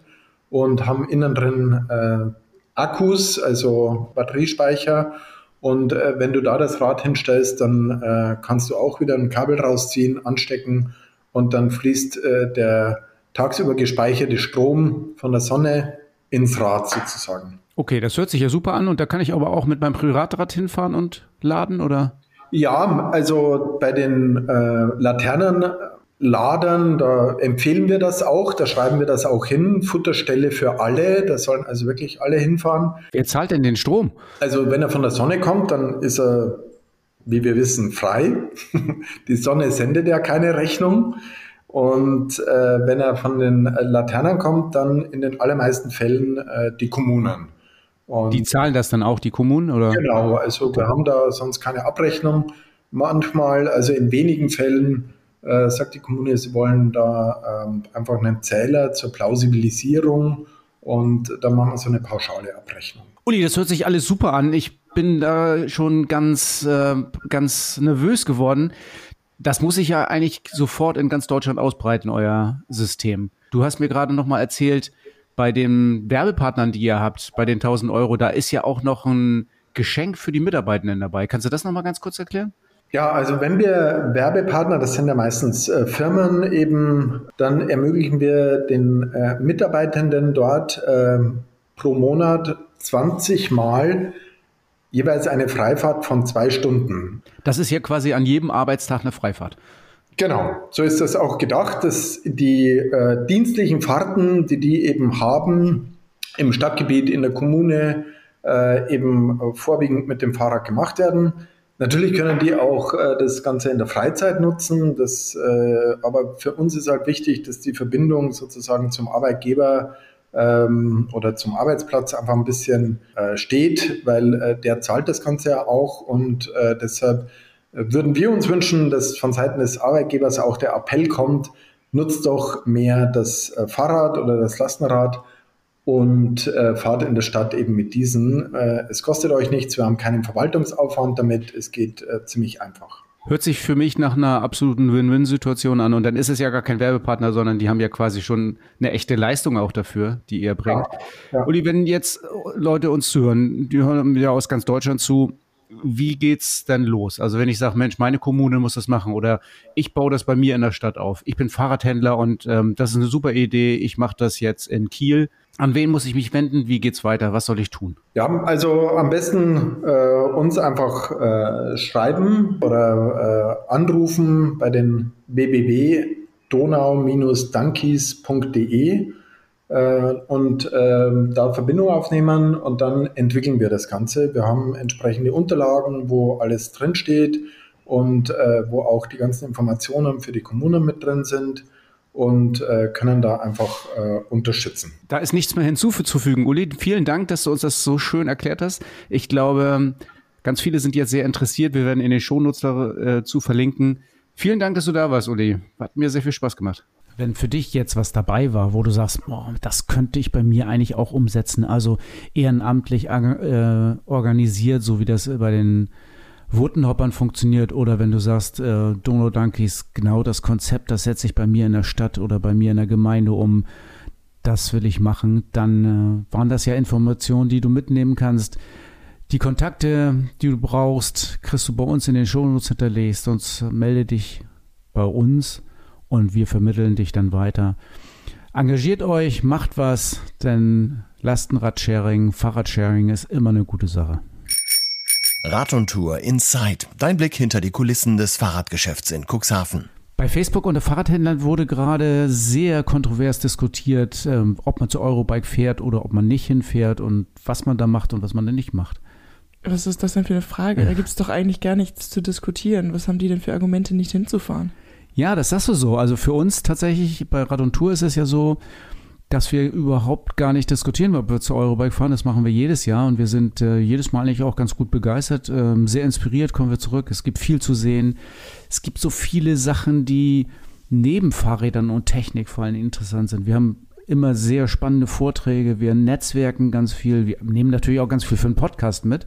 und haben innen drin äh, Akkus, also Batteriespeicher. Und wenn du da das Rad hinstellst, dann kannst du auch wieder ein Kabel rausziehen, anstecken und dann fließt der tagsüber gespeicherte Strom von der Sonne ins Rad sozusagen. Okay, das hört sich ja super an und da kann ich aber auch mit meinem Privatrad hinfahren und laden, oder? Ja, also bei den äh, Laternenladern, da empfehlen wir das auch, da schreiben wir das auch hin, Futterstelle für alle, da sollen also wirklich alle hinfahren. Wer zahlt denn den Strom? Also wenn er von der Sonne kommt, dann ist er, wie wir wissen, frei. [LAUGHS] Die Sonne sendet ja keine Rechnung. Und äh, wenn er von den Laternen kommt, dann in den allermeisten Fällen äh, die Kommunen. Und die zahlen das dann auch, die Kommunen? Oder? Genau, also wir haben da sonst keine Abrechnung. Manchmal, also in wenigen Fällen, äh, sagt die Kommune, sie wollen da ähm, einfach einen Zähler zur Plausibilisierung und dann machen wir so eine pauschale Abrechnung. Uli, das hört sich alles super an. Ich bin da schon ganz, äh, ganz nervös geworden. Das muss sich ja eigentlich sofort in ganz Deutschland ausbreiten, euer System. Du hast mir gerade noch mal erzählt, bei den Werbepartnern, die ihr habt, bei den 1000 Euro, da ist ja auch noch ein Geschenk für die Mitarbeitenden dabei. Kannst du das nochmal ganz kurz erklären? Ja, also wenn wir Werbepartner, das sind ja meistens äh, Firmen eben, dann ermöglichen wir den äh, Mitarbeitenden dort äh, pro Monat 20 Mal jeweils eine Freifahrt von zwei Stunden. Das ist ja quasi an jedem Arbeitstag eine Freifahrt. Genau, so ist das auch gedacht, dass die äh, dienstlichen Fahrten, die die eben haben, im Stadtgebiet, in der Kommune, äh, eben vorwiegend mit dem Fahrrad gemacht werden. Natürlich können die auch äh, das Ganze in der Freizeit nutzen, das, äh, aber für uns ist halt wichtig, dass die Verbindung sozusagen zum Arbeitgeber ähm, oder zum Arbeitsplatz einfach ein bisschen äh, steht, weil äh, der zahlt das Ganze ja auch und deshalb würden wir uns wünschen, dass von Seiten des Arbeitgebers auch der Appell kommt, nutzt doch mehr das äh, Fahrrad oder das Lastenrad und äh, fahrt in der Stadt eben mit diesen. Äh, es kostet euch nichts, wir haben keinen Verwaltungsaufwand damit, es geht äh, ziemlich einfach. Hört sich für mich nach einer absoluten Win-Win-Situation an. Und dann ist es ja gar kein Werbepartner, sondern die haben ja quasi schon eine echte Leistung auch dafür, die ihr bringt. Ja, ja. Uli, wenn jetzt Leute uns zuhören, die hören ja aus ganz Deutschland zu, wie geht's denn los? Also wenn ich sage, Mensch, meine Kommune muss das machen oder ich baue das bei mir in der Stadt auf. Ich bin Fahrradhändler und ähm, das ist eine super Idee. Ich mache das jetzt in Kiel. An wen muss ich mich wenden? Wie geht's weiter? Was soll ich tun? Ja, also am besten äh, uns einfach äh, schreiben oder äh, anrufen bei den www.donau-dankies.de äh, und ähm, da Verbindung aufnehmen und dann entwickeln wir das Ganze. Wir haben entsprechende Unterlagen, wo alles drinsteht und äh, wo auch die ganzen Informationen für die Kommunen mit drin sind und äh, können da einfach äh, unterstützen. Da ist nichts mehr hinzuzufügen. Uli, vielen Dank, dass du uns das so schön erklärt hast. Ich glaube, ganz viele sind jetzt sehr interessiert. Wir werden in den Shownotes dazu äh, verlinken. Vielen Dank, dass du da warst, Uli. Hat mir sehr viel Spaß gemacht. Wenn für dich jetzt was dabei war, wo du sagst, boah, das könnte ich bei mir eigentlich auch umsetzen, also ehrenamtlich äh, organisiert, so wie das bei den Wurtenhoppern funktioniert, oder wenn du sagst, äh, Dono Donkeys, genau das Konzept, das setze ich bei mir in der Stadt oder bei mir in der Gemeinde um, das will ich machen, dann äh, waren das ja Informationen, die du mitnehmen kannst. Die Kontakte, die du brauchst, kriegst du bei uns in den Shownotes hinterlegt, sonst melde dich bei uns und wir vermitteln dich dann weiter. Engagiert euch, macht was, denn Lastenradsharing, Fahrradsharing ist immer eine gute Sache. Rad und Tour Inside. Dein Blick hinter die Kulissen des Fahrradgeschäfts in Cuxhaven. Bei Facebook unter Fahrradhändlern wurde gerade sehr kontrovers diskutiert, ähm, ob man zu Eurobike fährt oder ob man nicht hinfährt und was man da macht und was man da nicht macht. Was ist das denn für eine Frage? Da gibt es doch eigentlich gar nichts zu diskutieren. Was haben die denn für Argumente, nicht hinzufahren? Ja, das sagst du so. Also für uns tatsächlich bei Rad und Tour ist es ja so, dass wir überhaupt gar nicht diskutieren, ob wir zu Eurobike fahren. Das machen wir jedes Jahr und wir sind äh, jedes Mal eigentlich auch ganz gut begeistert. Ähm, sehr inspiriert kommen wir zurück. Es gibt viel zu sehen. Es gibt so viele Sachen, die neben Fahrrädern und Technik vor allem interessant sind. Wir haben immer sehr spannende Vorträge, wir netzwerken ganz viel, wir nehmen natürlich auch ganz viel für einen Podcast mit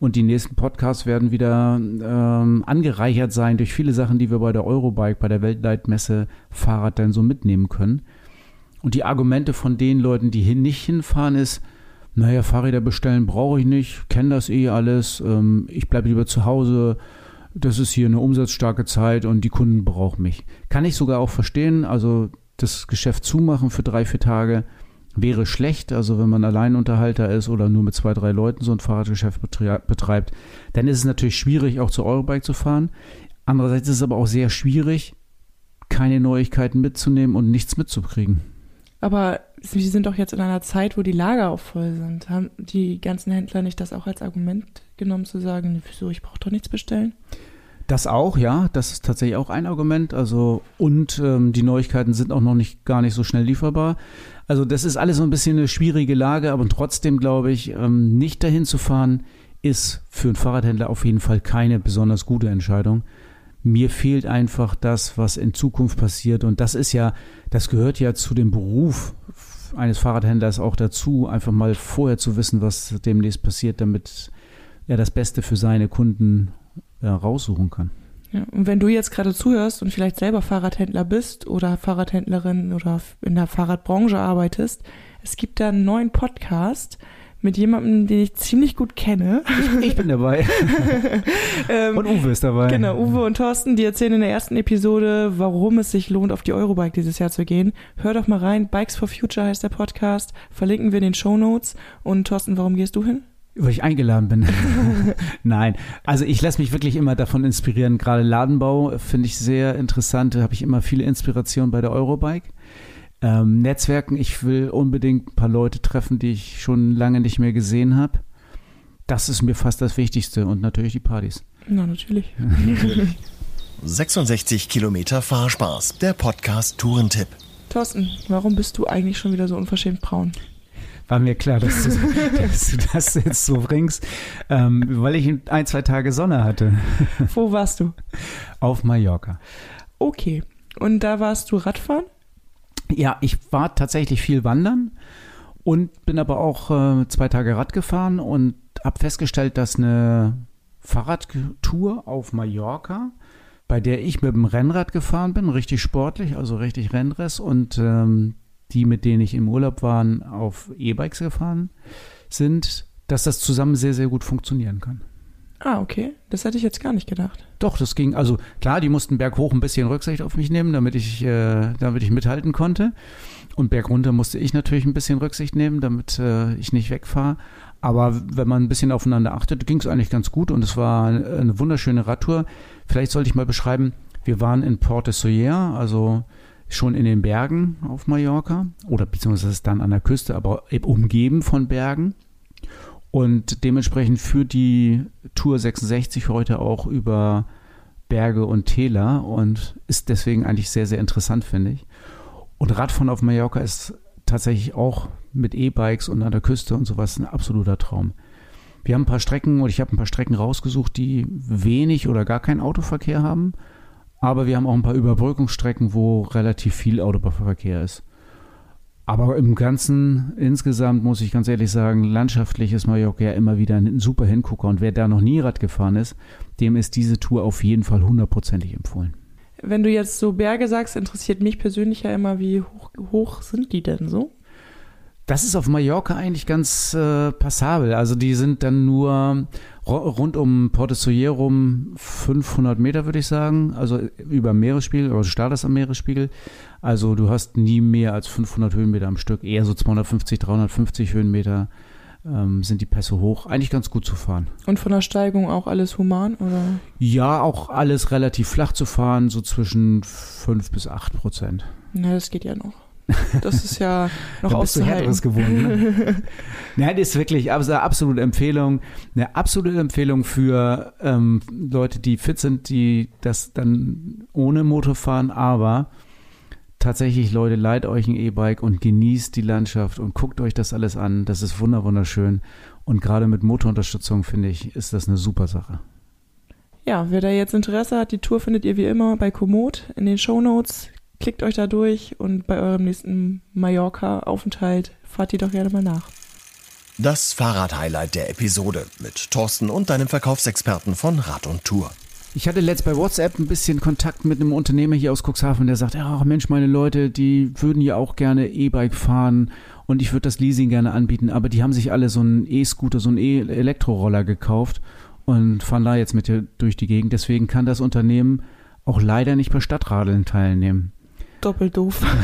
und die nächsten Podcasts werden wieder ähm, angereichert sein durch viele Sachen, die wir bei der Eurobike, bei der Weltleitmesse Fahrrad dann so mitnehmen können. Und die Argumente von den Leuten, die hin nicht hinfahren, ist, naja, Fahrräder bestellen brauche ich nicht, kenne das eh alles, ähm, ich bleibe lieber zu Hause, das ist hier eine umsatzstarke Zeit und die Kunden brauchen mich. Kann ich sogar auch verstehen, also das Geschäft zumachen für drei, vier Tage wäre schlecht, also wenn man Alleinunterhalter ist oder nur mit zwei, drei Leuten so ein Fahrradgeschäft betreibt, dann ist es natürlich schwierig, auch zur Eurobike zu fahren. Andererseits ist es aber auch sehr schwierig, keine Neuigkeiten mitzunehmen und nichts mitzukriegen. Aber Sie sind doch jetzt in einer Zeit, wo die Lager auch voll sind. Haben die ganzen Händler nicht das auch als Argument genommen, zu sagen, wieso, ich brauche doch nichts bestellen? Das auch, ja, das ist tatsächlich auch ein Argument. Also und ähm, die Neuigkeiten sind auch noch nicht gar nicht so schnell lieferbar. Also das ist alles so ein bisschen eine schwierige Lage, aber trotzdem glaube ich, ähm, nicht dahin zu fahren, ist für einen Fahrradhändler auf jeden Fall keine besonders gute Entscheidung. Mir fehlt einfach das, was in Zukunft passiert. Und das ist ja, das gehört ja zu dem Beruf eines Fahrradhändlers auch dazu, einfach mal vorher zu wissen, was demnächst passiert, damit er das Beste für seine Kunden ja, raussuchen kann. Ja, und wenn du jetzt gerade zuhörst und vielleicht selber Fahrradhändler bist oder Fahrradhändlerin oder in der Fahrradbranche arbeitest, es gibt da einen neuen Podcast, mit jemandem, den ich ziemlich gut kenne. Ich, ich bin dabei. [LAUGHS] ähm, und Uwe ist dabei. Genau, Uwe und Thorsten, die erzählen in der ersten Episode, warum es sich lohnt, auf die Eurobike dieses Jahr zu gehen. Hör doch mal rein. Bikes for Future heißt der Podcast. Verlinken wir in den Show Notes. Und Thorsten, warum gehst du hin? Weil ich eingeladen bin. [LAUGHS] Nein, also ich lasse mich wirklich immer davon inspirieren. Gerade Ladenbau finde ich sehr interessant. Da habe ich immer viele Inspirationen bei der Eurobike. Ähm, Netzwerken, ich will unbedingt ein paar Leute treffen, die ich schon lange nicht mehr gesehen habe. Das ist mir fast das Wichtigste und natürlich die Partys. Na, natürlich. [LAUGHS] 66 Kilometer Fahrspaß, der Podcast Tourentipp. Thorsten, warum bist du eigentlich schon wieder so unverschämt braun? War mir klar, dass du, [LAUGHS] dass du das jetzt so bringst, ähm, weil ich ein, zwei Tage Sonne hatte. Wo warst du? Auf Mallorca. Okay. Und da warst du Radfahren? Ja, ich war tatsächlich viel wandern und bin aber auch äh, zwei Tage Rad gefahren und habe festgestellt, dass eine Fahrradtour auf Mallorca, bei der ich mit dem Rennrad gefahren bin, richtig sportlich, also richtig Rennress und ähm, die, mit denen ich im Urlaub war, auf E-Bikes gefahren sind, dass das zusammen sehr, sehr gut funktionieren kann. Ah, okay. Das hätte ich jetzt gar nicht gedacht. Doch, das ging. Also klar, die mussten berghoch ein bisschen Rücksicht auf mich nehmen, damit ich, äh, damit ich mithalten konnte. Und bergunter musste ich natürlich ein bisschen Rücksicht nehmen, damit äh, ich nicht wegfahre. Aber wenn man ein bisschen aufeinander achtet, ging es eigentlich ganz gut und es war eine wunderschöne Radtour. Vielleicht sollte ich mal beschreiben, wir waren in Port de Soyer, also schon in den Bergen auf Mallorca oder beziehungsweise dann an der Küste, aber umgeben von Bergen. Und dementsprechend führt die Tour 66 heute auch über Berge und Täler und ist deswegen eigentlich sehr, sehr interessant, finde ich. Und Radfahren auf Mallorca ist tatsächlich auch mit E-Bikes und an der Küste und sowas ein absoluter Traum. Wir haben ein paar Strecken und ich habe ein paar Strecken rausgesucht, die wenig oder gar keinen Autoverkehr haben. Aber wir haben auch ein paar Überbrückungsstrecken, wo relativ viel Autoverkehr ist. Aber im Ganzen, insgesamt muss ich ganz ehrlich sagen, landschaftlich ist Mallorca ja immer wieder ein super Hingucker. Und wer da noch nie Rad gefahren ist, dem ist diese Tour auf jeden Fall hundertprozentig empfohlen. Wenn du jetzt so Berge sagst, interessiert mich persönlich ja immer, wie hoch, hoch sind die denn so? Das ist auf Mallorca eigentlich ganz äh, passabel. Also die sind dann nur rund um Porto Soyer rum 500 Meter, würde ich sagen. Also über Meeresspiegel, also startest am Meeresspiegel. Also du hast nie mehr als 500 Höhenmeter am Stück, eher so 250, 350 Höhenmeter ähm, sind die Pässe hoch. Eigentlich ganz gut zu fahren. Und von der Steigung auch alles human, oder? Ja, auch alles relativ flach zu fahren, so zwischen 5 bis 8 Prozent. Na, das geht ja noch. Das ist ja [LAUGHS] noch da bist du. Härteres gewohnt. Ne? [LAUGHS] Nein, das ist wirklich also eine absolute Empfehlung. Eine absolute Empfehlung für ähm, Leute, die fit sind, die das dann ohne Motor fahren, aber tatsächlich, Leute, leiht euch ein E-Bike und genießt die Landschaft und guckt euch das alles an. Das ist wunder wunderschön. Und gerade mit Motorunterstützung, finde ich, ist das eine super Sache. Ja, wer da jetzt Interesse hat, die Tour findet ihr wie immer bei Komoot in den Shownotes. Klickt euch da durch und bei eurem nächsten Mallorca-Aufenthalt fahrt ihr doch gerne mal nach. Das Fahrrad-Highlight der Episode mit Thorsten und deinem Verkaufsexperten von Rad und Tour. Ich hatte letzt bei WhatsApp ein bisschen Kontakt mit einem Unternehmer hier aus Cuxhaven, der sagt, ja Mensch, meine Leute, die würden ja auch gerne E-Bike fahren und ich würde das Leasing gerne anbieten, aber die haben sich alle so einen E-Scooter, so einen E-Elektroroller gekauft und fahren da jetzt mit dir durch die Gegend. Deswegen kann das Unternehmen auch leider nicht bei Stadtradeln teilnehmen. Doppelt doof. [LAUGHS]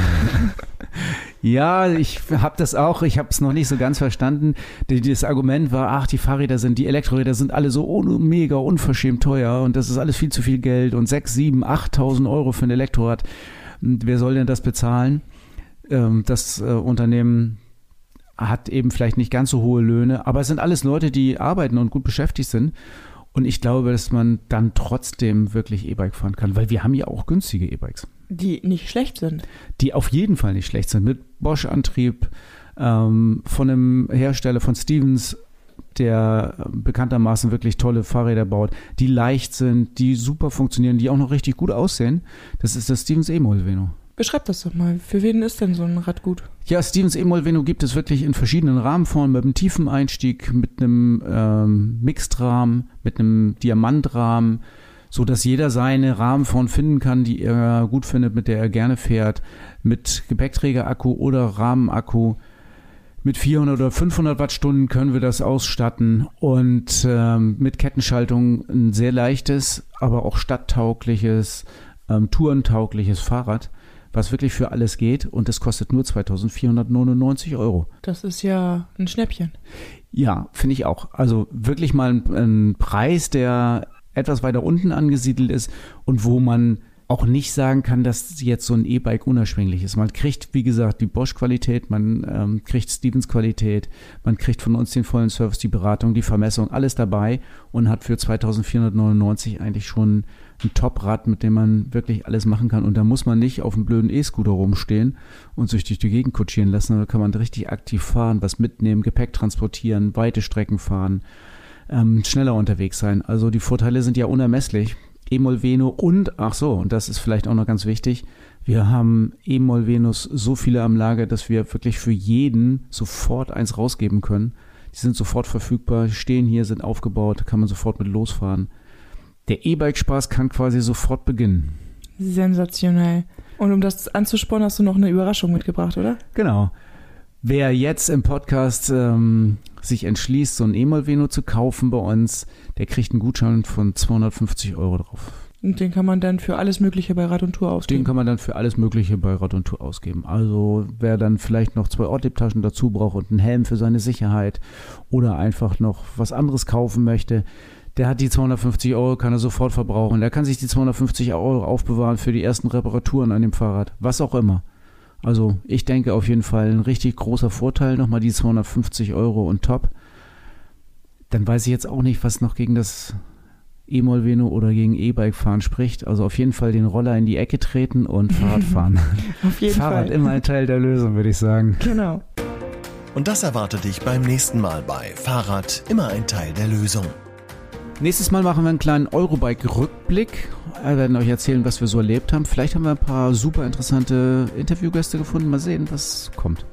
Ja, ich habe das auch, ich habe es noch nicht so ganz verstanden. Das Argument war, ach, die Fahrräder sind, die Elektroräder sind alle so mega unverschämt teuer und das ist alles viel zu viel Geld und 6, 7, 8.000 Euro für ein Elektrorad. Wer soll denn das bezahlen? Ähm, Das äh, Unternehmen hat eben vielleicht nicht ganz so hohe Löhne, aber es sind alles Leute, die arbeiten und gut beschäftigt sind. Und ich glaube, dass man dann trotzdem wirklich E-Bike fahren kann, weil wir haben ja auch günstige E-Bikes Die nicht schlecht sind. die auf jeden Fall nicht schlecht sind. Mit Bosch-Antrieb ähm, von einem Hersteller von Stevens, der bekanntermaßen wirklich tolle Fahrräder baut, die leicht sind, die super funktionieren, die auch noch richtig gut aussehen. Das ist das Stevens E-Mol Veno. Beschreibt das doch mal. Für wen ist denn so ein Rad gut? Ja, Stevens E-Mol Veno gibt es wirklich in verschiedenen Rahmenformen, mit einem tiefen Einstieg, mit einem ähm, Mixed-Rahmen, mit einem Diamantrahmen, so dass jeder seine Rahmenform finden kann, die er gut findet, mit der er gerne fährt, mit Gepäckträger-Akku oder Rahmenakku. Mit 400 oder 500 Wattstunden können wir das ausstatten und ähm, mit Kettenschaltung ein sehr leichtes, aber auch stadttaugliches, ähm, tourentaugliches Fahrrad, was wirklich für alles geht und das kostet nur 2499 Euro. Das ist ja ein Schnäppchen. Ja, finde ich auch. Also wirklich mal ein, ein Preis, der etwas weiter unten angesiedelt ist und wo man auch nicht sagen kann, dass jetzt so ein E-Bike unerschwinglich ist. Man kriegt, wie gesagt, die Bosch-Qualität, man ähm, kriegt Stevens-Qualität, man kriegt von uns den vollen Service, die Beratung, die Vermessung, alles dabei und hat für 2499 eigentlich schon ein Top-Rad, mit dem man wirklich alles machen kann. Und da muss man nicht auf einem blöden E-Scooter rumstehen und sich durch die Gegend kutschieren lassen. Da kann man richtig aktiv fahren, was mitnehmen, Gepäck transportieren, weite Strecken fahren, ähm, schneller unterwegs sein. Also die Vorteile sind ja unermesslich. E-Mol Veno und, ach so, und das ist vielleicht auch noch ganz wichtig, wir haben E-Mol Venus so viele am Lager, dass wir wirklich für jeden sofort eins rausgeben können. Die sind sofort verfügbar, stehen hier, sind aufgebaut, kann man sofort mit losfahren. Der E-Bike-Spaß kann quasi sofort beginnen. Sensationell. Und um das anzuspornen, hast du noch eine Überraschung mitgebracht, oder? Genau. Wer jetzt im Podcast ähm, sich entschließt, so ein E-Mol-Veno zu kaufen bei uns, der kriegt einen Gutschein von 250 Euro drauf. Und den kann man dann für alles Mögliche bei Rad und Tour Den ausgeben. kann man dann für alles Mögliche bei Rad und Tour ausgeben. Also wer dann vielleicht noch zwei Ortliebtaschen dazu braucht und einen Helm für seine Sicherheit oder einfach noch was anderes kaufen möchte, der hat die 250 Euro, kann er sofort verbrauchen. Der kann sich die 250 Euro aufbewahren für die ersten Reparaturen an dem Fahrrad, was auch immer. Also ich denke auf jeden Fall ein richtig großer Vorteil, nochmal die 250 Euro und top. Dann weiß ich jetzt auch nicht, was noch gegen das E-Mol Veno oder gegen E-Bike fahren spricht. Also auf jeden Fall den Roller in die Ecke treten und [LAUGHS] Fahrrad fahren. Auf jeden Fahrrad Fall. immer ein Teil der Lösung, würde ich sagen. Genau. Und das erwartet dich beim nächsten Mal bei Fahrrad immer ein Teil der Lösung. Nächstes Mal machen wir einen kleinen Eurobike-Rückblick. Wir werden euch erzählen, was wir so erlebt haben. Vielleicht haben wir ein paar super interessante Interviewgäste gefunden. Mal sehen, was kommt.